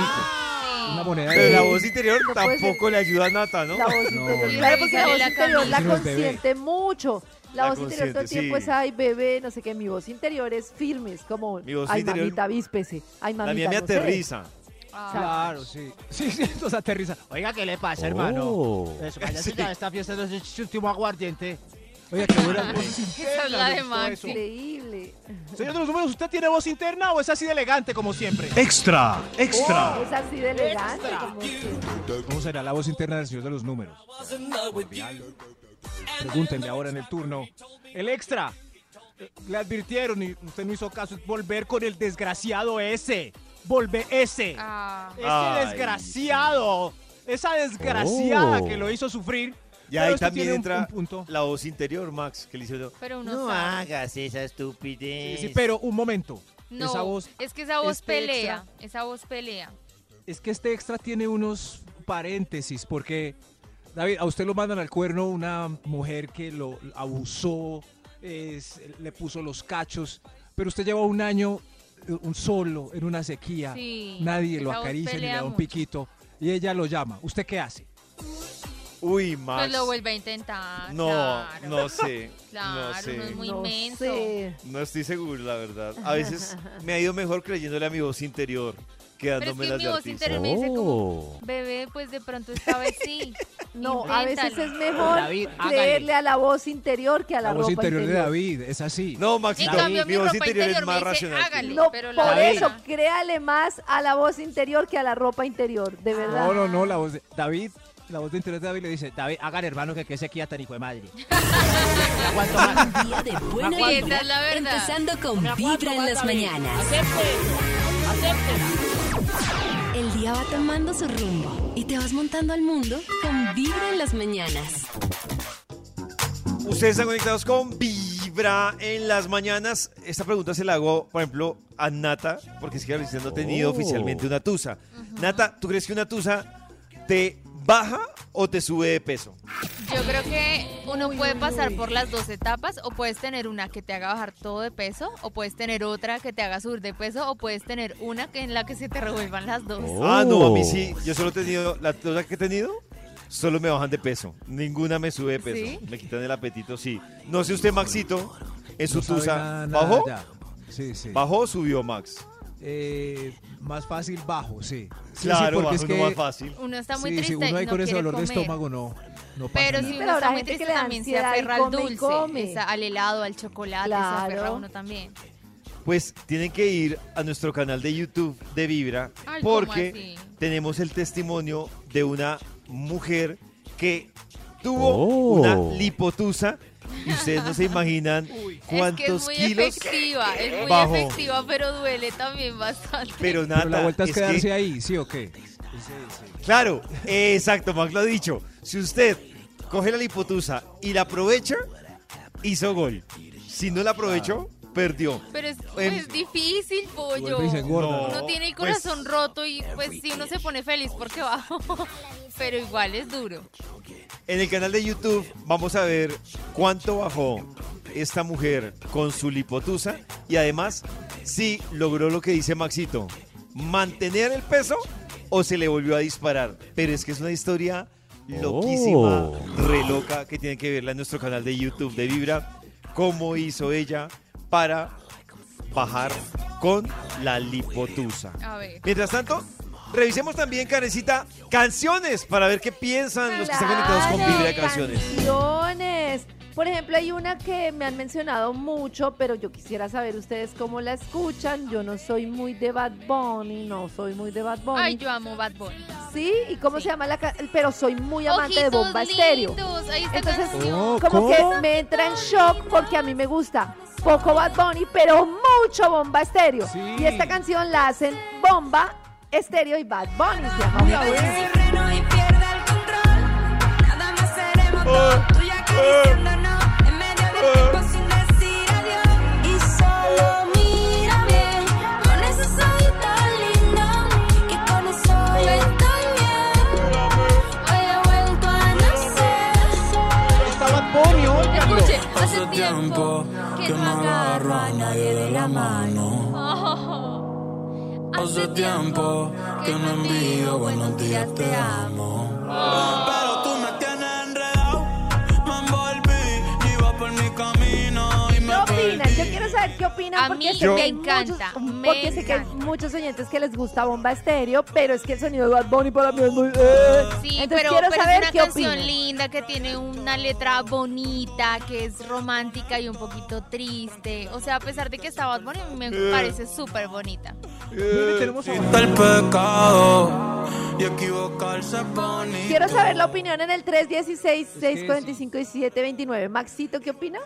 Una moneda Pero la voz interior No tampoco le ayuda a Nata, ¿no? La voz interior. Claro, porque la voz interior la consiente mucho. La, La voz interior todo el tiempo sí. es, ay, bebé, no sé qué. Mi voz interior es firme, es como, Mi voz ay, interior- mamita, víspese. Ay, mamita, La mía me no sé. Claro, sí. Sí, sí, nos aterriza. Oiga, ¿qué le pasa, hermano? Oh. Eso, váyase Sí. ya, esta fiesta no es su último aguardiente. Oiga, qué buena voz Esa es la de Max. Increíble. Señor de los números, ¿usted tiene voz interna o es así de elegante como siempre? Extra, extra. Oh, es así de elegante. Como ¿Cómo será la voz interna del señor de los números? Pregúntenle ahora en el turno. El extra. Le advirtieron y usted no hizo caso. Es volver con el desgraciado ese. Volve ese. Ah. Ese Ay, desgraciado. Esa desgraciada Oh. que lo hizo sufrir. Y Pero ahí también tiene un- entra un punto. la voz interior, Max, que le dice, Pero uno no sabe. hagas esa estupidez. Sí, sí, pero un momento. No, Esa voz, es que esa voz este pelea, extra- esa voz pelea. Es que este extra tiene unos paréntesis, porque, David, a usted lo mandan al cuerno una mujer que lo abusó, es- le puso los cachos, pero usted lleva un año, un solo, en una sequía, Sí, nadie lo acaricia ni le da un piquito, y ella lo llama. ¿Usted qué hace? Uy, Max. Pues lo vuelve a intentar. No, claro. no sé. Claro, no sé. es muy No inmenso. sé. No estoy seguro, la verdad. A veces me ha ido mejor creyéndole a mi voz interior que Pero es que mi de voz artista. interior me dice como, Oh. bebé, pues de pronto esta vez sí. No, a veces es mejor David, hágale. creerle a la voz interior que a la, La voz ropa interior de interior. David, es así. No, Maxito, cambio, mi, mi voz interior es interior me más racional. hágale. No, Pero la por verdad- eso, créale más a la voz interior que a la ropa interior, de verdad. No, no, no, la voz de David, la voz de interior de David le dice, David, hagan hermano que que sequía tan hijo de madre. Un día de buena vibra, es la verdad. empezando con Vibra en las mañanas. El día va tomando su rumbo y te vas montando al mundo con Vibra en las mañanas. Ustedes están conectados con Vibra en las mañanas. Esta pregunta se la hago, por ejemplo, a Nata, porque es que Alicia no ha tenido Oh. oficialmente una tusa. Nata, ¿tú crees que una tusa te baja o te sube de peso? Yo creo que uno puede pasar por las dos etapas o puedes tener una que te haga bajar todo de peso o puedes tener otra que te haga subir de peso o puedes tener una que en la que se te revuelvan las dos. Ah, no, a mí Oh. sí. Yo solo he tenido, la tusa que he tenido, solo me bajan de peso. Ninguna me sube de peso. ¿Sí? Me quitan el apetito, sí. No sé usted, Maxito, en su No tusa, ¿bajó? Sí, sí. ¿Bajó o subió, Max? Eh, más fácil bajo, sí. Sí, sí, Claro, porque bajo es que más fácil. Uno está muy sí, triste si uno ahí y no con ese quiere dolor de comer. estómago no, no pasa Pero si uno Pero está muy triste también se aferra al dulce, come. esa- al helado, al chocolate, se Claro. aferra uno también. Pues tienen que ir a nuestro canal de YouTube de Vibra Ay, ¿cómo porque tenemos el testimonio de una mujer que tuvo Oh. una lipotusa y ustedes no se imaginan Es que es cuántos muy kilos efectiva, es muy bajó. efectiva, pero duele también bastante. Pero Pero nada, la vuelta es, es quedarse que- ahí, ¿sí o qué? Claro, exacto, Max lo ha dicho. Si usted coge la lipotusa y la aprovecha, hizo gol. Si no la aprovechó, perdió. Pero es, es difícil, pollo. No. Uno tiene el pues- corazón roto y pues sí uno se pone feliz porque bajo, pero igual es duro. En el canal de YouTube vamos a ver cuánto bajó esta mujer con su lipotusa y además si logró lo que dice Maxito, mantener el peso o se le volvió a disparar. Pero es que es una historia loquísima, re loca, que tiene que verla en nuestro canal de YouTube de Vibra, cómo hizo ella para bajar con la lipotusa. Mientras tanto, revisemos también, Karencita, canciones para ver qué piensan los que están conectados con Vibra de canciones. canciones. Por ejemplo, hay una que me han mencionado mucho, pero yo quisiera saber ustedes cómo la escuchan. Yo no soy muy de Bad Bunny, no soy muy de Bad Bunny. Ay, yo amo Bad Bunny. Sí, ¿y cómo se llama la ca- Pero soy muy amante de Bomba Estéreo. lindos, ahí está Entonces, canción. Oh, como que me entra en shock porque a mí me gusta poco Bad Bunny, pero mucho Bomba Estéreo. Sí. Y esta canción la hacen Bomba Estéreo y Bad Bunny. Se llama Una Vez. terreno y pierda el control. Nada más seremos dos, tú ya acariciándonos en medio del tiempo sin decir adiós. Y solo mírame con esos ojitos lindos y con eso yo estoy bien. Hoy he vuelto a nacer. Está Bad Bunny, óiganlo. Escuche, hace tiempo que no agarro a nadie de la mano. Hace tiempo que no envío buenos días, te amo. Opinan A porque mí sé que me hay encanta, muchos, me porque sé que hay encanta. muchos oyentes que les gusta Bomba Estéreo, pero es que el sonido de Bad Bunny para mí es muy... eh. Sí, Entonces pero, quiero pero saber es una qué canción opinan. linda que tiene una letra bonita, que es romántica y un poquito triste. O sea, a pesar de que está Bad Bunny, a mí me parece súper bonita. tenemos el pecado y equivocarse bonito. Quiero saber la opinión en el 316-645-1729. Maxito, ¿qué opina?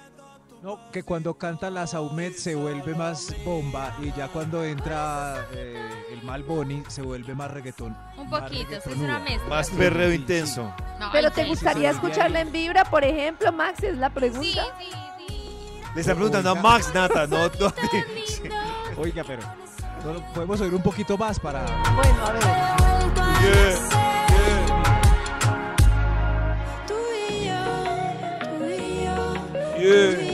No, que cuando canta la Saumet se vuelve más bomba y ya cuando entra eh, el mal Bonnie se vuelve más reggaetón. Un más poquito, es una mezcla. Más perreo intenso. No, ¿Pero te sí. gustaría sí, sí, escucharla en Vibra, por ejemplo, Max? Es la Sí, pregunta. sí, sí. Le están preguntando a Max, Nata, no, no. Oiga, pero podemos oír un poquito más para... Bueno, a ver. Tú y yo, tú y yo,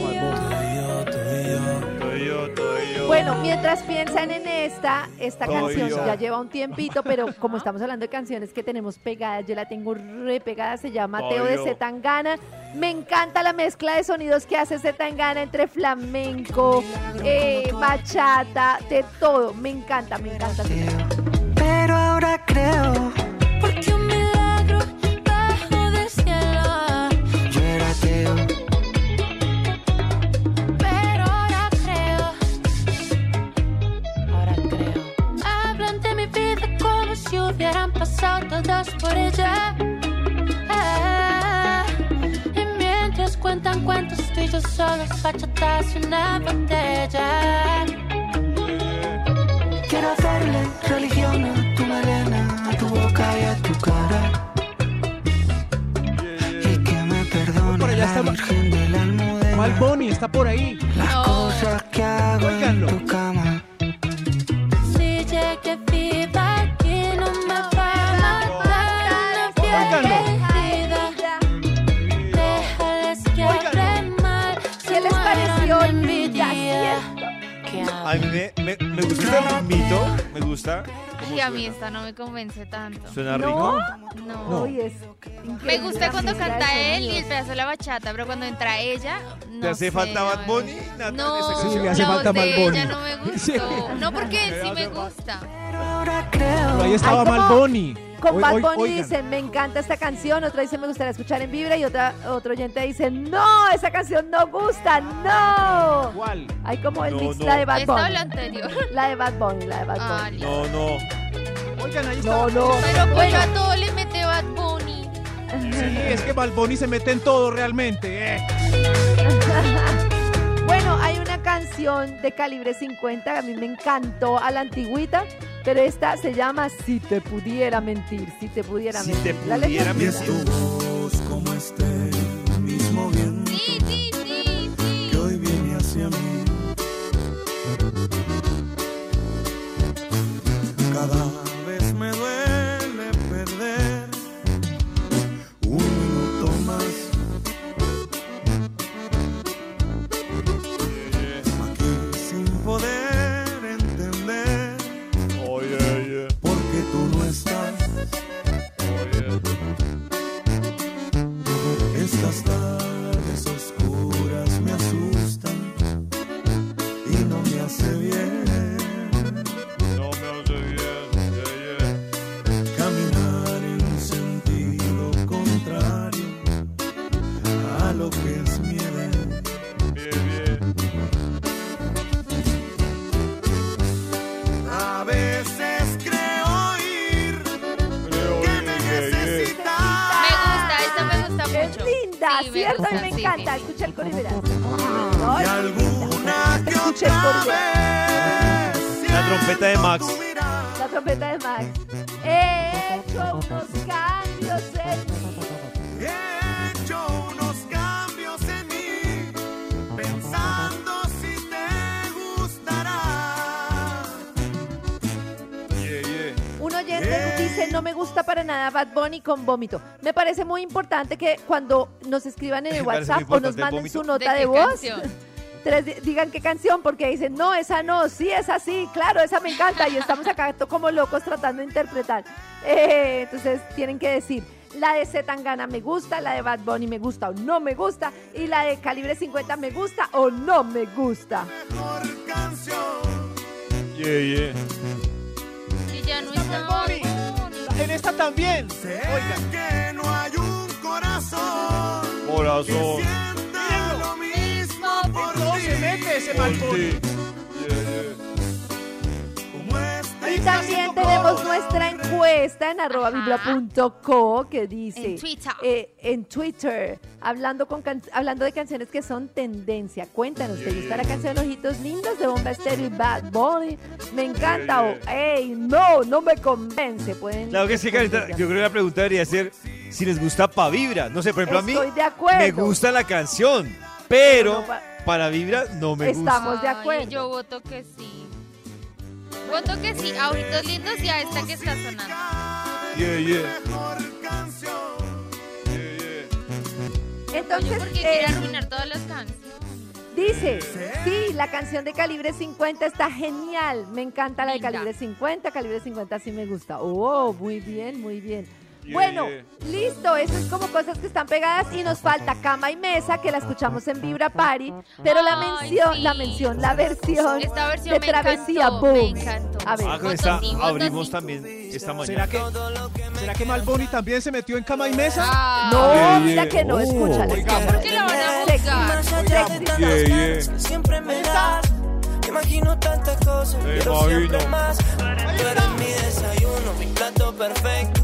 Bueno, mientras piensan en esta, esta canción ya lleva un tiempito, pero como estamos hablando de canciones que tenemos pegadas, yo la tengo re pegada, se llama Teo de. Zetangana. Me encanta la mezcla de sonidos que hace Zetangana entre flamenco, eh, bachata, de todo. Me encanta, me encanta. Pero ahora creo, y yo solos bachatas y una botella. Quiero hacerle religión a tu melena cae a tu cara. Y que me perdone Por allá la Virgen de la Almudena. Mal Bunny está por ahí. Las me gusta. Y a mí esta no me convence tanto. ¿Suena rico? No. Uy, es Me gusta cuando canta él y el pedazo de la bachata, pero cuando entra ella, no ¿Te hace sé, falta no Bad me Bunny? en No, esa Sí, canción? le hace la falta de Bad Bunny. ella no me gustó. No, porque él sí me gusta. Pero ahí estaba Ay, ¿cómo? Mal Bunny. Con Bad Bunny oigan. dice, me encanta esta canción, otra dice, me gustaría escuchar en Vibra y otra, otro oyente dice, no, esa canción no gusta, no. ¿Cuál? Hay como el No, mix, no. la de Bad ¿Esta o Bunny. la anterior? La de Bad Bunny, la de Bad Ah, Bunny. No, no. Oigan, ahí No, está. no. Pero pues a todo le mete Bad Bunny. Sí, es que Mal Bunny se mete en todo realmente. eh. Bueno, hay una canción de calibre 50 que a mí me encantó a la antigüita, pero esta se llama Si te pudiera mentir, si te pudiera Si mentir. te pudiera mentir. Bad Bunny con vómito. Me parece muy importante que cuando nos escriban en el WhatsApp o nos manden su nota ¿De voz, canción? tres di- digan qué canción, porque dicen, no, esa no, sí, esa sí, claro, esa me encanta. Y estamos acá como locos tratando de interpretar. Eh, entonces tienen que decir, la de Z Tangana me gusta, la de Bad Bunny me gusta o no me gusta, y la de Calibre 50 me gusta o no me gusta. Mejor canción. Yeah, yeah. Y ya no está. En esta también. Sé Oigan. que no hay un corazón que Corazón. sienta lo mismo por ti. se mete ese Mal Y también tenemos nuestra encuesta en arroba biblia.co que dice En Twitter. eh, en Twitter, hablando, con can- hablando de canciones que son tendencia. Cuéntanos, ¿te gusta la canción Ojitos Lindos de Bomba Estéreo y Bad Bunny? Me encanta o, hey, no, no me convence. Pueden Claro que sí, Carita. Yo creo que la pregunta debería ser si les gusta pa' Vibra. No sé, por ejemplo, a mí Estoy de acuerdo. me gusta la canción, pero no pa- para Vibra no me gusta. Estamos de Ay, acuerdo. yo voto que sí. Voto que sí. A Ojitos lindos y a esta que está sonando. Yeah, yeah. Entonces, Porque eh, quiere arruinar todas las canciones. Dice, sí, la canción de Calibre 50 está genial. Me encanta la de Linda. Calibre 50. Calibre 50 sí me gusta. Oh, muy bien, muy bien. Yeah, bueno, yeah. listo, eso es como cosas que están pegadas y nos falta cama y mesa que la escuchamos en Vibra Party, pero la Ay, mención, sí. la mención, la versión, Esta versión de me Travesía encantó, me Boom. encantó. A ver, Ah, con Voto esta sí, voto abrimos sí. también esta mañana. ¿Será que, ¿Será que Mal Bunny también se metió en cama y mesa? Ah, no, Yeah, mira que no, Oh, escúchala. ¿Por qué la van a juzgar? siempre me das. Me imagino tantas cosas, Me pero siempre más. Tú eres mi desayuno, mi plato perfecto.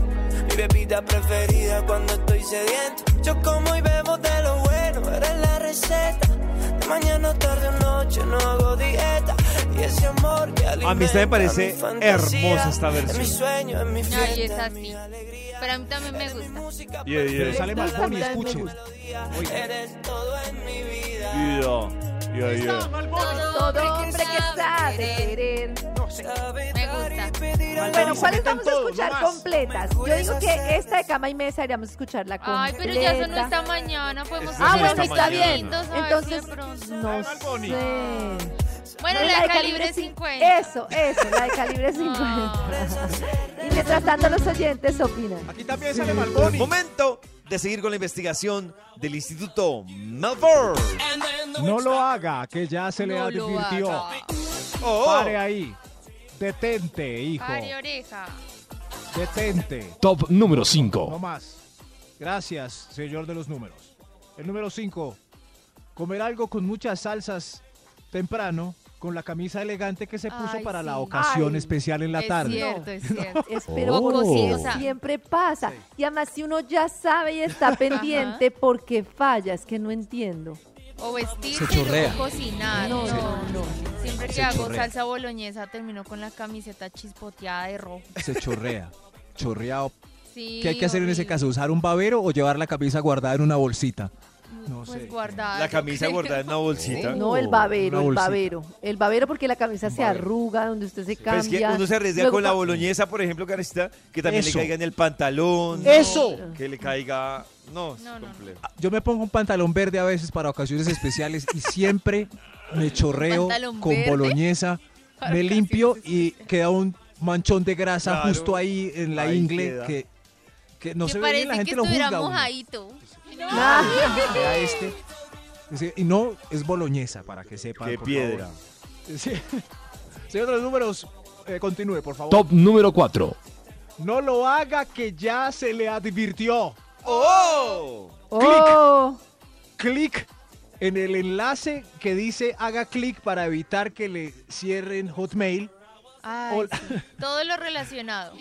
Mi bebida preferida cuando estoy sediento. Yo como y bebo de lo bueno, eres la receta. De mañana, tarde o noche no hago dieta. Y ese amor que A mí esta me parece fantasía. hermosa esta Es mi versión. sueño, es mi fiesta, es es así. mi alegría. Pero a mí también me gusta. Yeah, yeah. Sale escuchen. gusta. Eres todo en mi vida. Yeah, yeah, yeah. Todo hombre que sabe querer. Me gusta. Bueno, ¿cuáles vamos a escuchar no completas? Yo digo que esta de cama y mesa deberíamos escucharla completa. Ay, pero ya eso no está mañana. Podemos Ah, bueno, está bien. A Entonces, no sé. Bueno, No, la de calibre calibre 50. Eso, eso, la de calibre 50. y mientras tanto los oyentes opinan. Aquí también sale Bunny. Momento de seguir con la investigación del Instituto Melbourne. No lo haga, que ya se le No advirtió. Oh, Pare ahí. Detente, hijo. Pare oreja. Detente. Top número No 5. más. Gracias, señor de los números. El número 5. Comer algo con muchas salsas temprano con la camisa elegante que se puso Ay, para la ocasión Ay, especial en la es tarde. cierto, es cierto. Espero Oh. siempre pasa. Y además si uno ya sabe y está pendiente porque falla, es que no entiendo. O vestirse Se y chorrea. luego cocinar. No, No, no. Siempre que Se hago chorrea. salsa boloñesa termino con la camiseta chispoteada de rojo. Se chorrea. Chorreado. Sí, ¿Qué hay que hacer en ese caso? ¿Usar un babero o llevar la camisa guardada en una bolsita? No Pues sé. guardada. la camisa creo. guardada en una bolsita. No, el babero, el bolsita. babero. El babero porque la camisa se arruga, donde usted se Pero cambia. es que uno se arriesga Luego con la boloñesa, por ejemplo, Carecita, que también Eso. le caiga en el pantalón. ¡Eso! Que le caiga. No, es No, no, no. complejo. Yo me pongo un pantalón verde a veces para ocasiones especiales y siempre me chorreo ¿Pantalón con verde? boloñesa, Para me limpio y queda un manchón de grasa Claro. justo ahí en la Ahí ingle queda. que, que no que se ve bien, la gente que lo juzga. mojadito. Vea este. Y no, es boloñesa, para que sepan. Qué por piedra. favor. Sí. Señor de los números, eh, continúe, por favor. Top número 4. No lo haga, que ya se le advirtió. ¡Oh! oh, Clic en el enlace que dice haga clic para evitar que le cierren Hotmail. Ay, Hola. sí. Todo lo relacionado.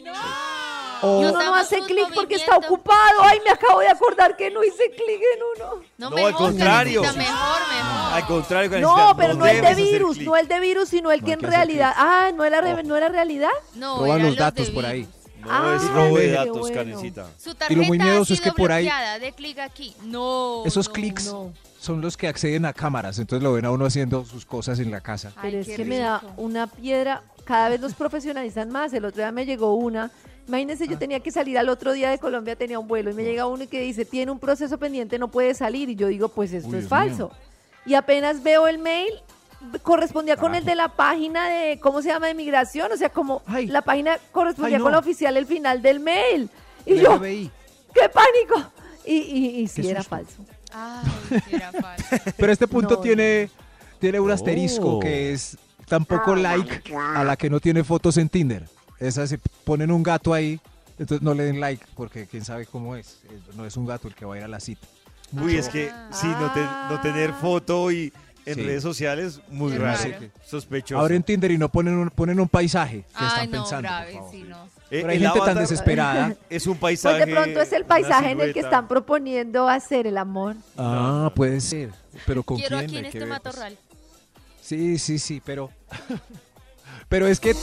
O y uno no hace clic porque está ocupado. Ay, me acabo de acordar que no hice clic en uno. No, No, mejor, al contrario. Mejor, mejor. Al contrario, No, pero no el de virus, no el de virus, sino el No que en realidad. Ah, ¿no era, re- Ojo. ¿no era realidad? No, Roban los datos por ahí. No, es Ah, robo de datos, bueno. Karencita. Su Y tarjeta lo muy ha miedoso es que por ahí- de clic aquí. No. Esos no. clics No. son los que acceden a cámaras, entonces lo ven a uno haciendo sus cosas en la casa. Ay, Pero es que me da una piedra. Cada vez los profesionalizan más. El otro día me llegó una. Imagínense, Ah. yo tenía que salir al otro día de Colombia, tenía un vuelo y me llega uno que dice, tiene un proceso pendiente, no puede salir. Y yo digo, pues esto Uy, es Dios falso. Y apenas veo el mail, correspondía con el de la página de, ¿cómo se llama? De migración. O sea, como Ay. la página correspondía Ay, no. con la oficial el final del mail. Y El yo, FBI. ¡qué pánico! Y, y, y sí era falso. Ay, sí era falso. Pero este punto No, tiene, tiene un asterisco Oh. que es tampoco like a la que no tiene fotos en Tinder. Esas se ponen un gato ahí, entonces no le den like porque quién sabe cómo es. Eh, No es un gato el que va a ir a la cita. Uy, es que sí, no, te- no tener foto y en Sí. redes sociales, muy raro. raro. Sospechoso. Abren Tinder y no ponen un, ponen un paisaje. ¿Qué Ay, están no, pensando? por grave, favor? sí, no. Eh, Pero hay el gente tan desesperada. Es un Pues paisaje. de pronto es el paisaje en el que están proponiendo hacer el amor. Ah, puede ser. Pero con Quiero quién aquí en Hay que este ver, pues. matorral. Sí, sí, sí, pero. pero es que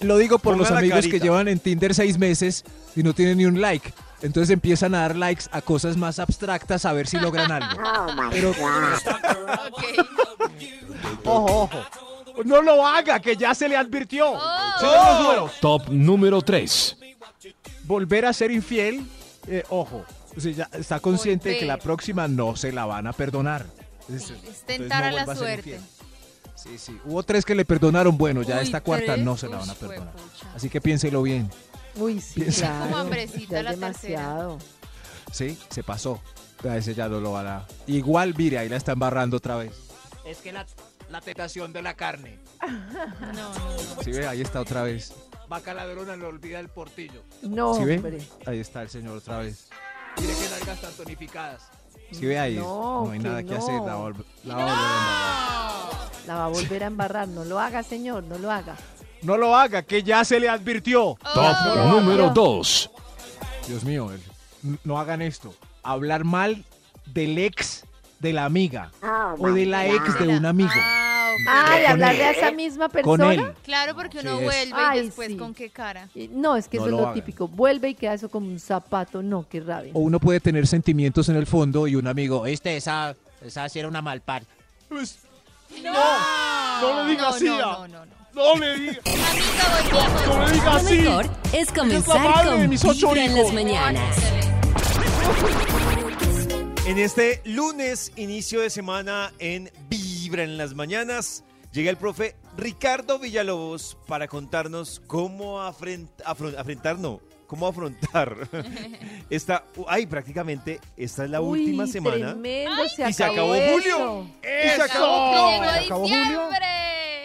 lo digo por Ponga los amigos que llevan en Tinder seis meses y no tienen ni un like. Entonces empiezan a dar likes a cosas más abstractas a ver si logran algo. Pero Ok. Ojo, ojo. No lo haga, que ya se le advirtió. Oh. Top número 3. volver a ser infiel, eh, ojo. O sea, ya está consciente de que la próxima no se la van a perdonar. Es, Es tentar a la a suerte. Sí, sí. Hubo tres que le perdonaron. Bueno, ya Uy, esta cuarta ¿tres? no se la van a Uy, perdonar. Así que piénselo bien. Uy, sí, Piensa. claro. Como hambrecita Ya es la demasiado. Sí, se pasó. A ese ya no lo van a. Igual, mire, ahí la está embarrando otra vez. Es que la, la tentación de la carne. No, no. Sí, ve, ahí está otra vez. Vaca ladrona le olvida el portillo. No, ¿Sí ve? hombre. Ahí está el señor otra vez. Mire que nalgas tan tonificadas. Sí, ve ahí. No, No, hay que nada que no. hacer. La, vol- la va a volver a embarrar. La va a volver a embarrar. No lo haga, señor, no lo haga. No lo haga, que ya se le advirtió. Top Oh. número no. 2. Dios mío, No hagan esto. Hablar mal del ex de la amiga o de la ex de un amigo. Ah, Ah, hablarle a él. esa misma Con persona. él. Claro, porque uno Sí, vuelve Ay, y después sí. con qué cara. Y- No, es que No eso es lo típico. Vuelve y queda eso como un zapato. No, qué rabia. O uno puede tener sentimientos en el fondo y un amigo, Oíste, esa, esa sí era una malpar. No, no le diga así, No, no, no, no. No le diga. Amiga, volvimos. No le diga Lo así. mejor es comenzar madre de con mis ocho Vibra en las mañanas. En este lunes, inicio de semana en Vibra en las mañanas, llega el profe Ricardo Villalobos para contarnos cómo afrent- afrontar, no, cómo afrontar esta, ay, prácticamente esta es la Uy, última semana. Tremendo, se y se acabó, julio. esto. Y se acabó, Llegó. Se acabó julio. diciembre.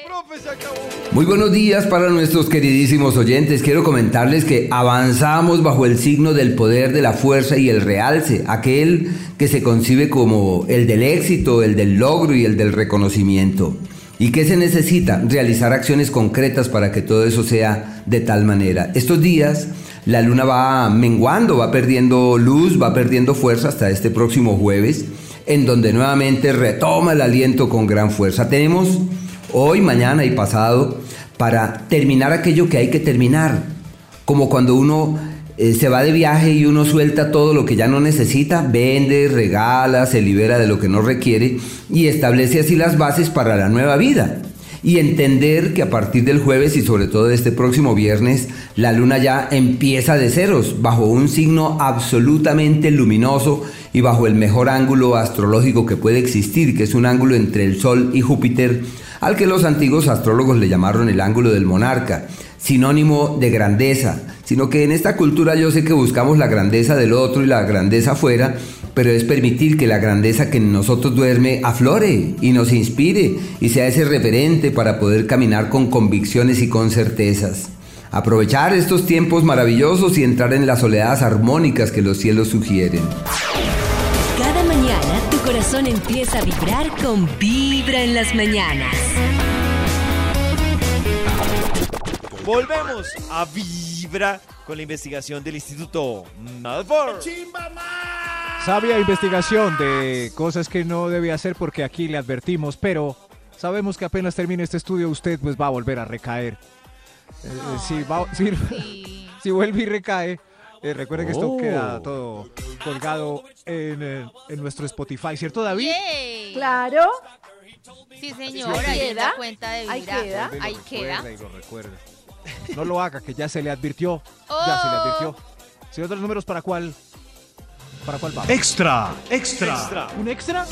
Profe, se acabó. Muy buenos días para nuestros queridísimos oyentes. Quiero comentarles que avanzamos bajo el signo del poder de la fuerza y el realce, aquel que se concibe como el del éxito, el del logro y el del reconocimiento. ¿Y qué se necesita? Realizar acciones concretas para que todo eso sea de tal manera. Estos días la luna va menguando, va perdiendo luz, va perdiendo fuerza hasta este próximo jueves, en donde nuevamente retoma el aliento con gran fuerza. Tenemos hoy, mañana y pasado para terminar aquello que hay que terminar. Como cuando uno eh, se va de viaje y uno suelta todo lo que ya no necesita, vende, regala, se libera de lo que no requiere y establece así las bases para la nueva vida. Y entender que a partir del jueves y sobre todo de este próximo viernes, la luna ya empieza de ceros, bajo un signo absolutamente luminoso y bajo el mejor ángulo astrológico que puede existir, que es un ángulo entre el Sol y Júpiter, al que los antiguos astrólogos le llamaron el ángulo del monarca, sinónimo de grandeza, sino que en esta cultura yo sé que buscamos la grandeza del otro y la grandeza afuera, pero es permitir que la grandeza que en nosotros duerme aflore y nos inspire y sea ese referente para poder caminar con convicciones y con certezas. Aprovechar estos tiempos maravillosos y entrar en las oleadas armónicas que los cielos sugieren. Cada mañana tu corazón empieza a vibrar con Vibra en las mañanas. Volvemos a Vibra con la investigación del Instituto Malfour. Sabia investigación de cosas que no debe hacer porque aquí le advertimos, pero sabemos que apenas termine este estudio usted pues va a volver a recaer. Eh, eh, si, va- si- si vuelve y recae, eh, recuerde que esto Oh. queda todo colgado en, eh, en nuestro Spotify, ¿cierto David? Yay. Claro. Sí, señora, ahí queda. cuenta de Ahí queda. Ahí queda. y lo recuerda. No lo haga, que ya se le advirtió. Ya se le Oh. advirtió. Si otros números, ¿para cuál? ¿Para cuál vamos? Extra, extra. ¿Un extra?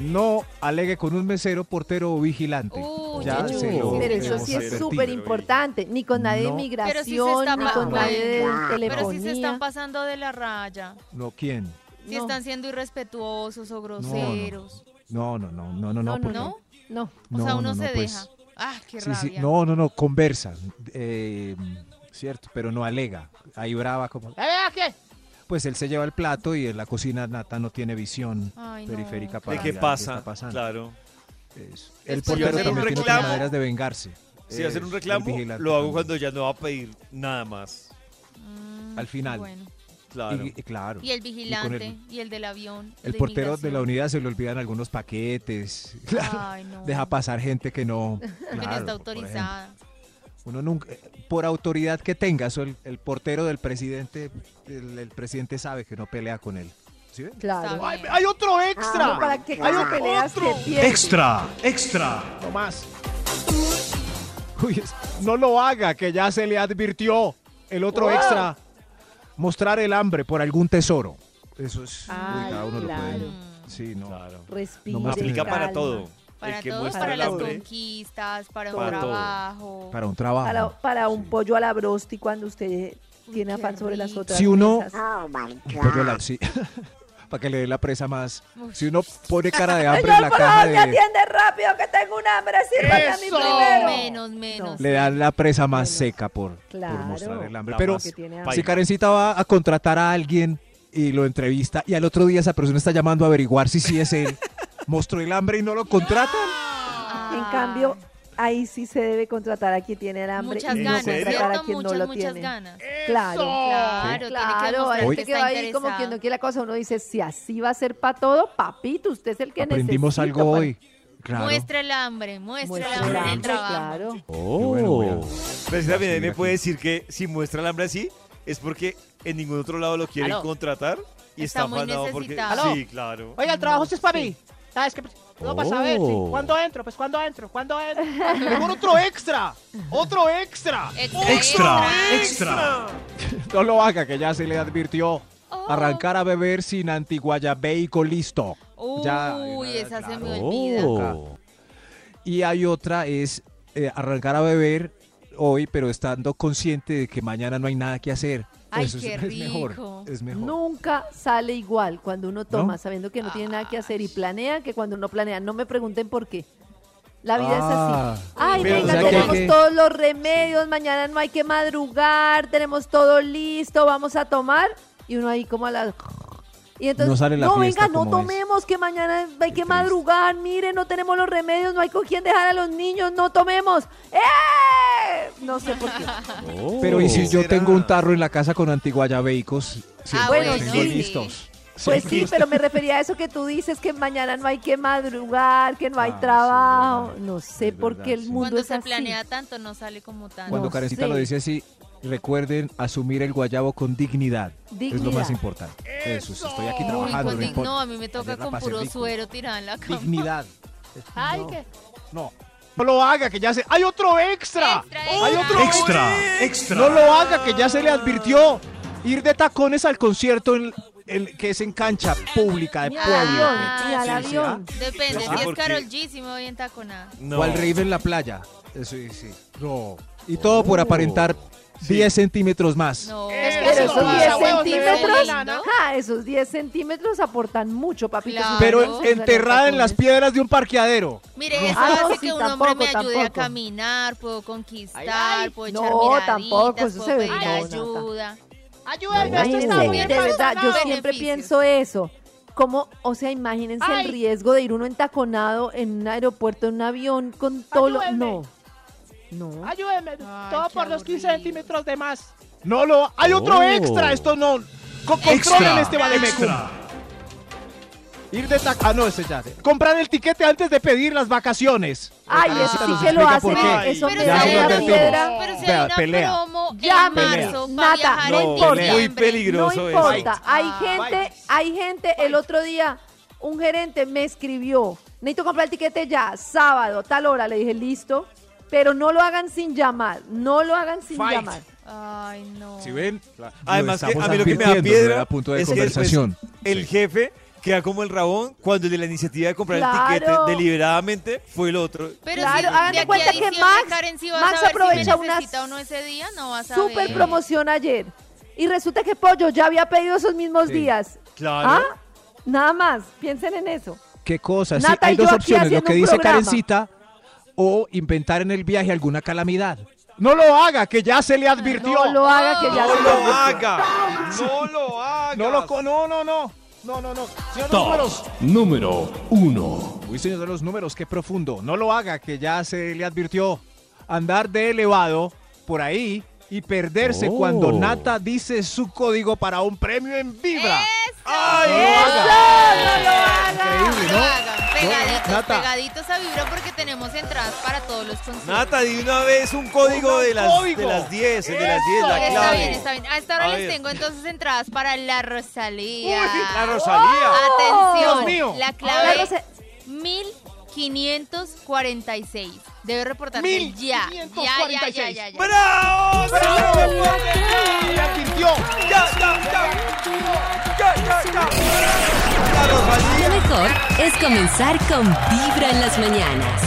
No alegue con un mesero, portero o vigilante. Uy, ya uy, se lo Pero eso sí es súper importante. Ni con nadie de No. Migración, ni con nadie de Pero si se telefonía. están pasando de la raya. No, ¿quién? Si No. están siendo irrespetuosos o groseros. No, no, no, no, no, no. No, no, porque- ¿No? No. O sea, No, uno no, no, se pues, deja. Ah, qué Sí, sí, no, no, no, conversa. eh, cierto, pero no alega. Ahí brava como... ¿Eh, qué? Pues él se lleva el plato y en la cocina Nata no tiene visión Ay, no. periférica ¿De para qué mirar pasa? está. Claro. Eso. El portero también tiene reclamo- maneras de vengarse. Si hacer un reclamo, lo hago cuando ya no va a pedir nada más. Mm, Al final. Bueno. Claro. Y, y claro. Y el vigilante, el- y el del avión. El de portero de la unidad se le olvidan algunos paquetes. Claro, Ay, no. Deja pasar gente que no. Que no claro, está autorizada. Uno nunca, por autoridad que tenga, eso el, el portero del presidente, el, el presidente sabe que no pelea con él. Claro. Ay, hay otro extra. Ah, ¿Para qué hay otro. que? Extra, extra. No más. Uy, no lo haga, que ya se le advirtió. El otro Wow. extra, mostrar el hambre por algún tesoro. Eso es. uy, Ay, cada uno lo puede. claro. Sí, no. Claro. Respire, No Aplica para calma. todo. Para el que todos, muestra para el las hambre. conquistas, para un Para todo. trabajo. Para un trabajo. Para, para un pollo a la brosti cuando usted tiene afán sobre las otras Si uno- mesas. Un pollo a la- sí. Para que le dé la presa más. Si uno pone cara de hambre en la caja de. atiende rápido que tengo un hambre. Sírvame a mí primero. Menos, menos. Le dan la presa más Menos. seca por, por Claro. mostrar el hambre. La Pero si Karencita va a contratar a alguien y lo entrevista y al otro día esa persona está llamando a averiguar si sí es él, mostró el hambre y no lo contratan. En cambio, ahí sí se debe contratar a quien tiene el hambre Muchas y no ganas, contratar a ¿cierto? quien Muchas, no lo muchas tiene. ganas. Claro. Claro, tiene que Claro, demostrar hay Hoy- que que va ahí como quien no quiere la cosa. Uno dice, si así va a ser para todo, papito, usted es el que Aprendimos necesito algo para- hoy. Claro. Muestra el hambre, muestra, Muestra el hambre el en el hambre, trabajo. claro. Oh. Pero es que también me puede decir que si muestra el hambre así, es porque en ningún otro lado lo quieren Aló. contratar y Está está, muy afanado porque... necesitado. Sí, claro. Oiga, el trabajo sí es para mí. ¿Sabes qué? No vas a ver, sí. Oh. ¿Cuándo entro? Pues ¿cuándo entro? ¿Cuándo entro? Mejor otro extra. Otro extra. Extra, extra. No lo haga, que ya se le advirtió. Oh. Arrancar a beber sin antiguayabeico listo. Ya, Uy, eh, esa se me claro. olvida. Acá. Y hay otra, es eh, arrancar a beber hoy, pero estando consciente de que mañana no hay nada que hacer. Ay, Eso qué es, rico. mejor. Es mejor. Nunca sale igual cuando uno toma ¿No? sabiendo que no tiene nada que hacer y planea que cuando uno planea. No me pregunten por qué. La vida es Ah. así. Ay, Pero, venga, o sea, tenemos que- todos los remedios, mañana no hay que madrugar, tenemos todo listo, vamos a tomar. Y uno ahí como a las... Y entonces, No sale la fiesta venga, no es. tomemos, que mañana hay que madrugar, mire, no tenemos los remedios, no hay con quién dejar a los niños, no tomemos. ¡Eh! No sé por qué. Pero ¿y si yo ¿Será? tengo un tarro en la casa con antiguayabeicos? Sí, Ah, bueno, tengo sí. listos. Pues sí, pero me refería a eso que tú dices, que mañana no hay que madrugar, que no hay Ah, trabajo. no sé por qué el mundo Cuando es se planea tanto no sale como tanto. Cuando No Karencita lo dice así, recuerden asumir el guayabo con dignidad. Es lo más importante. Eso, sí, estoy aquí Uy, trabajando. con no no, a mí me toca con puro rico. suero tirada en la cama. Dignidad. Ay, no, ¿qué? no. No lo haga, que ya se... ¡Hay otro extra! Extra, ¡Hay extra. otro Extra, extra. No lo haga, que ya se le advirtió. Ir de tacones al concierto en, que es en cancha pública de pueblo. al avión, Ah, al avión. Depende, si es. Carol G, si me voy en taconada. No. O al rave en la playa. Eso sí, sí. No. Y todo por aparentar 10 centímetros más. No. Pero Eso esos no, 10 esa huevos, centímetros, no, no, no. esos 10 centímetros aportan mucho, papito. Claro. Pero enterrada en las piedras de un parqueadero. Mire, eso Ah, no, hace sí, que un hombre tampoco, me ayude a caminar, puedo conquistar, Ay, ay. puedo No, echar miraditas, tampoco, eso puedo se ve- pedir no, ayuda. Ayúdenme, esto está muy de verdad, yo siempre pienso eso. Como, o sea, imagínense Ay. el riesgo de ir uno entaconado en un aeropuerto, en un avión, con todo lo... No, no. Ayúdenme. Ay, Todo por los 15 aburrido. centímetros de más. No lo. Hay otro Oh. extra. Esto no. Co- controlen Extra, este Bademecum. extra. Ir de tac. Ah, no, ese ya. Comprar el tiquete antes de pedir las vacaciones. Ay, Karencita eso sí que lo hacen, por qué. Ay, eso Pero me si Ya da una piedra. pero si Vea, hay una pelea. promo Llame. en Pelea. marzo para no en importa. Muy peligroso No eso. importa, hay Ah, gente, hay gente, el otro día un gerente me escribió, necesito comprar el tiquete ya, sábado, tal hora, le dije, listo, pero no lo hagan sin llamar, no lo hagan sin Fight. llamar. Ay, no. Si ven. Además que a mí lo que me da piedra punto de es que pues, conversación. el jefe queda como el rabón cuando el de la iniciativa de comprar Claro. el tiquete deliberadamente fue el otro. Pero Claro, si hagan de de aquí cuenta que Max- Karen, si Max aprovecha si una necesita o no ese día, no vas a Super ver. promoción ayer. Y resulta que Pollo ya había pedido esos mismos Sí. días. Claro. ¿Ah? Nada más, piensen en eso. ¿Qué cosas? Sí, Nata hay dos opciones. Lo que dice programa. Karencita o inventar en el viaje alguna calamidad. No lo haga, que ya se le advirtió. No lo haga que ya No se lo haga. No lo haga. No lo no, no, no. No, no, no. Señor de los Top números. número uno. Uy, señor de los números, qué profundo. No lo haga, que ya se le advirtió. Andar de elevado por ahí y perderse Oh. cuando Nata dice su código para un premio en Vibra. ¡Ay, Increíble, No ¿no? lo hagan. Pegaditos, Nata. pegaditos a Vibra porque tenemos entradas para todos los conciertos. Nata, di una vez un código Un de las, código. de las 10, el de las 10, la Está clave. bien, está bien. A esta hora A les ver. tengo entonces entradas para la Rosalía. Uy, la Rosalía. Atención, Dios mío. la La clave Rosa- 1546. Debe reportarse ya. Ya, ya, ya, ya, ya. ¡Bravo! ¡Ya, ya, ya! ¡Ya. Lo mejor es comenzar con Vibra en las mañanas.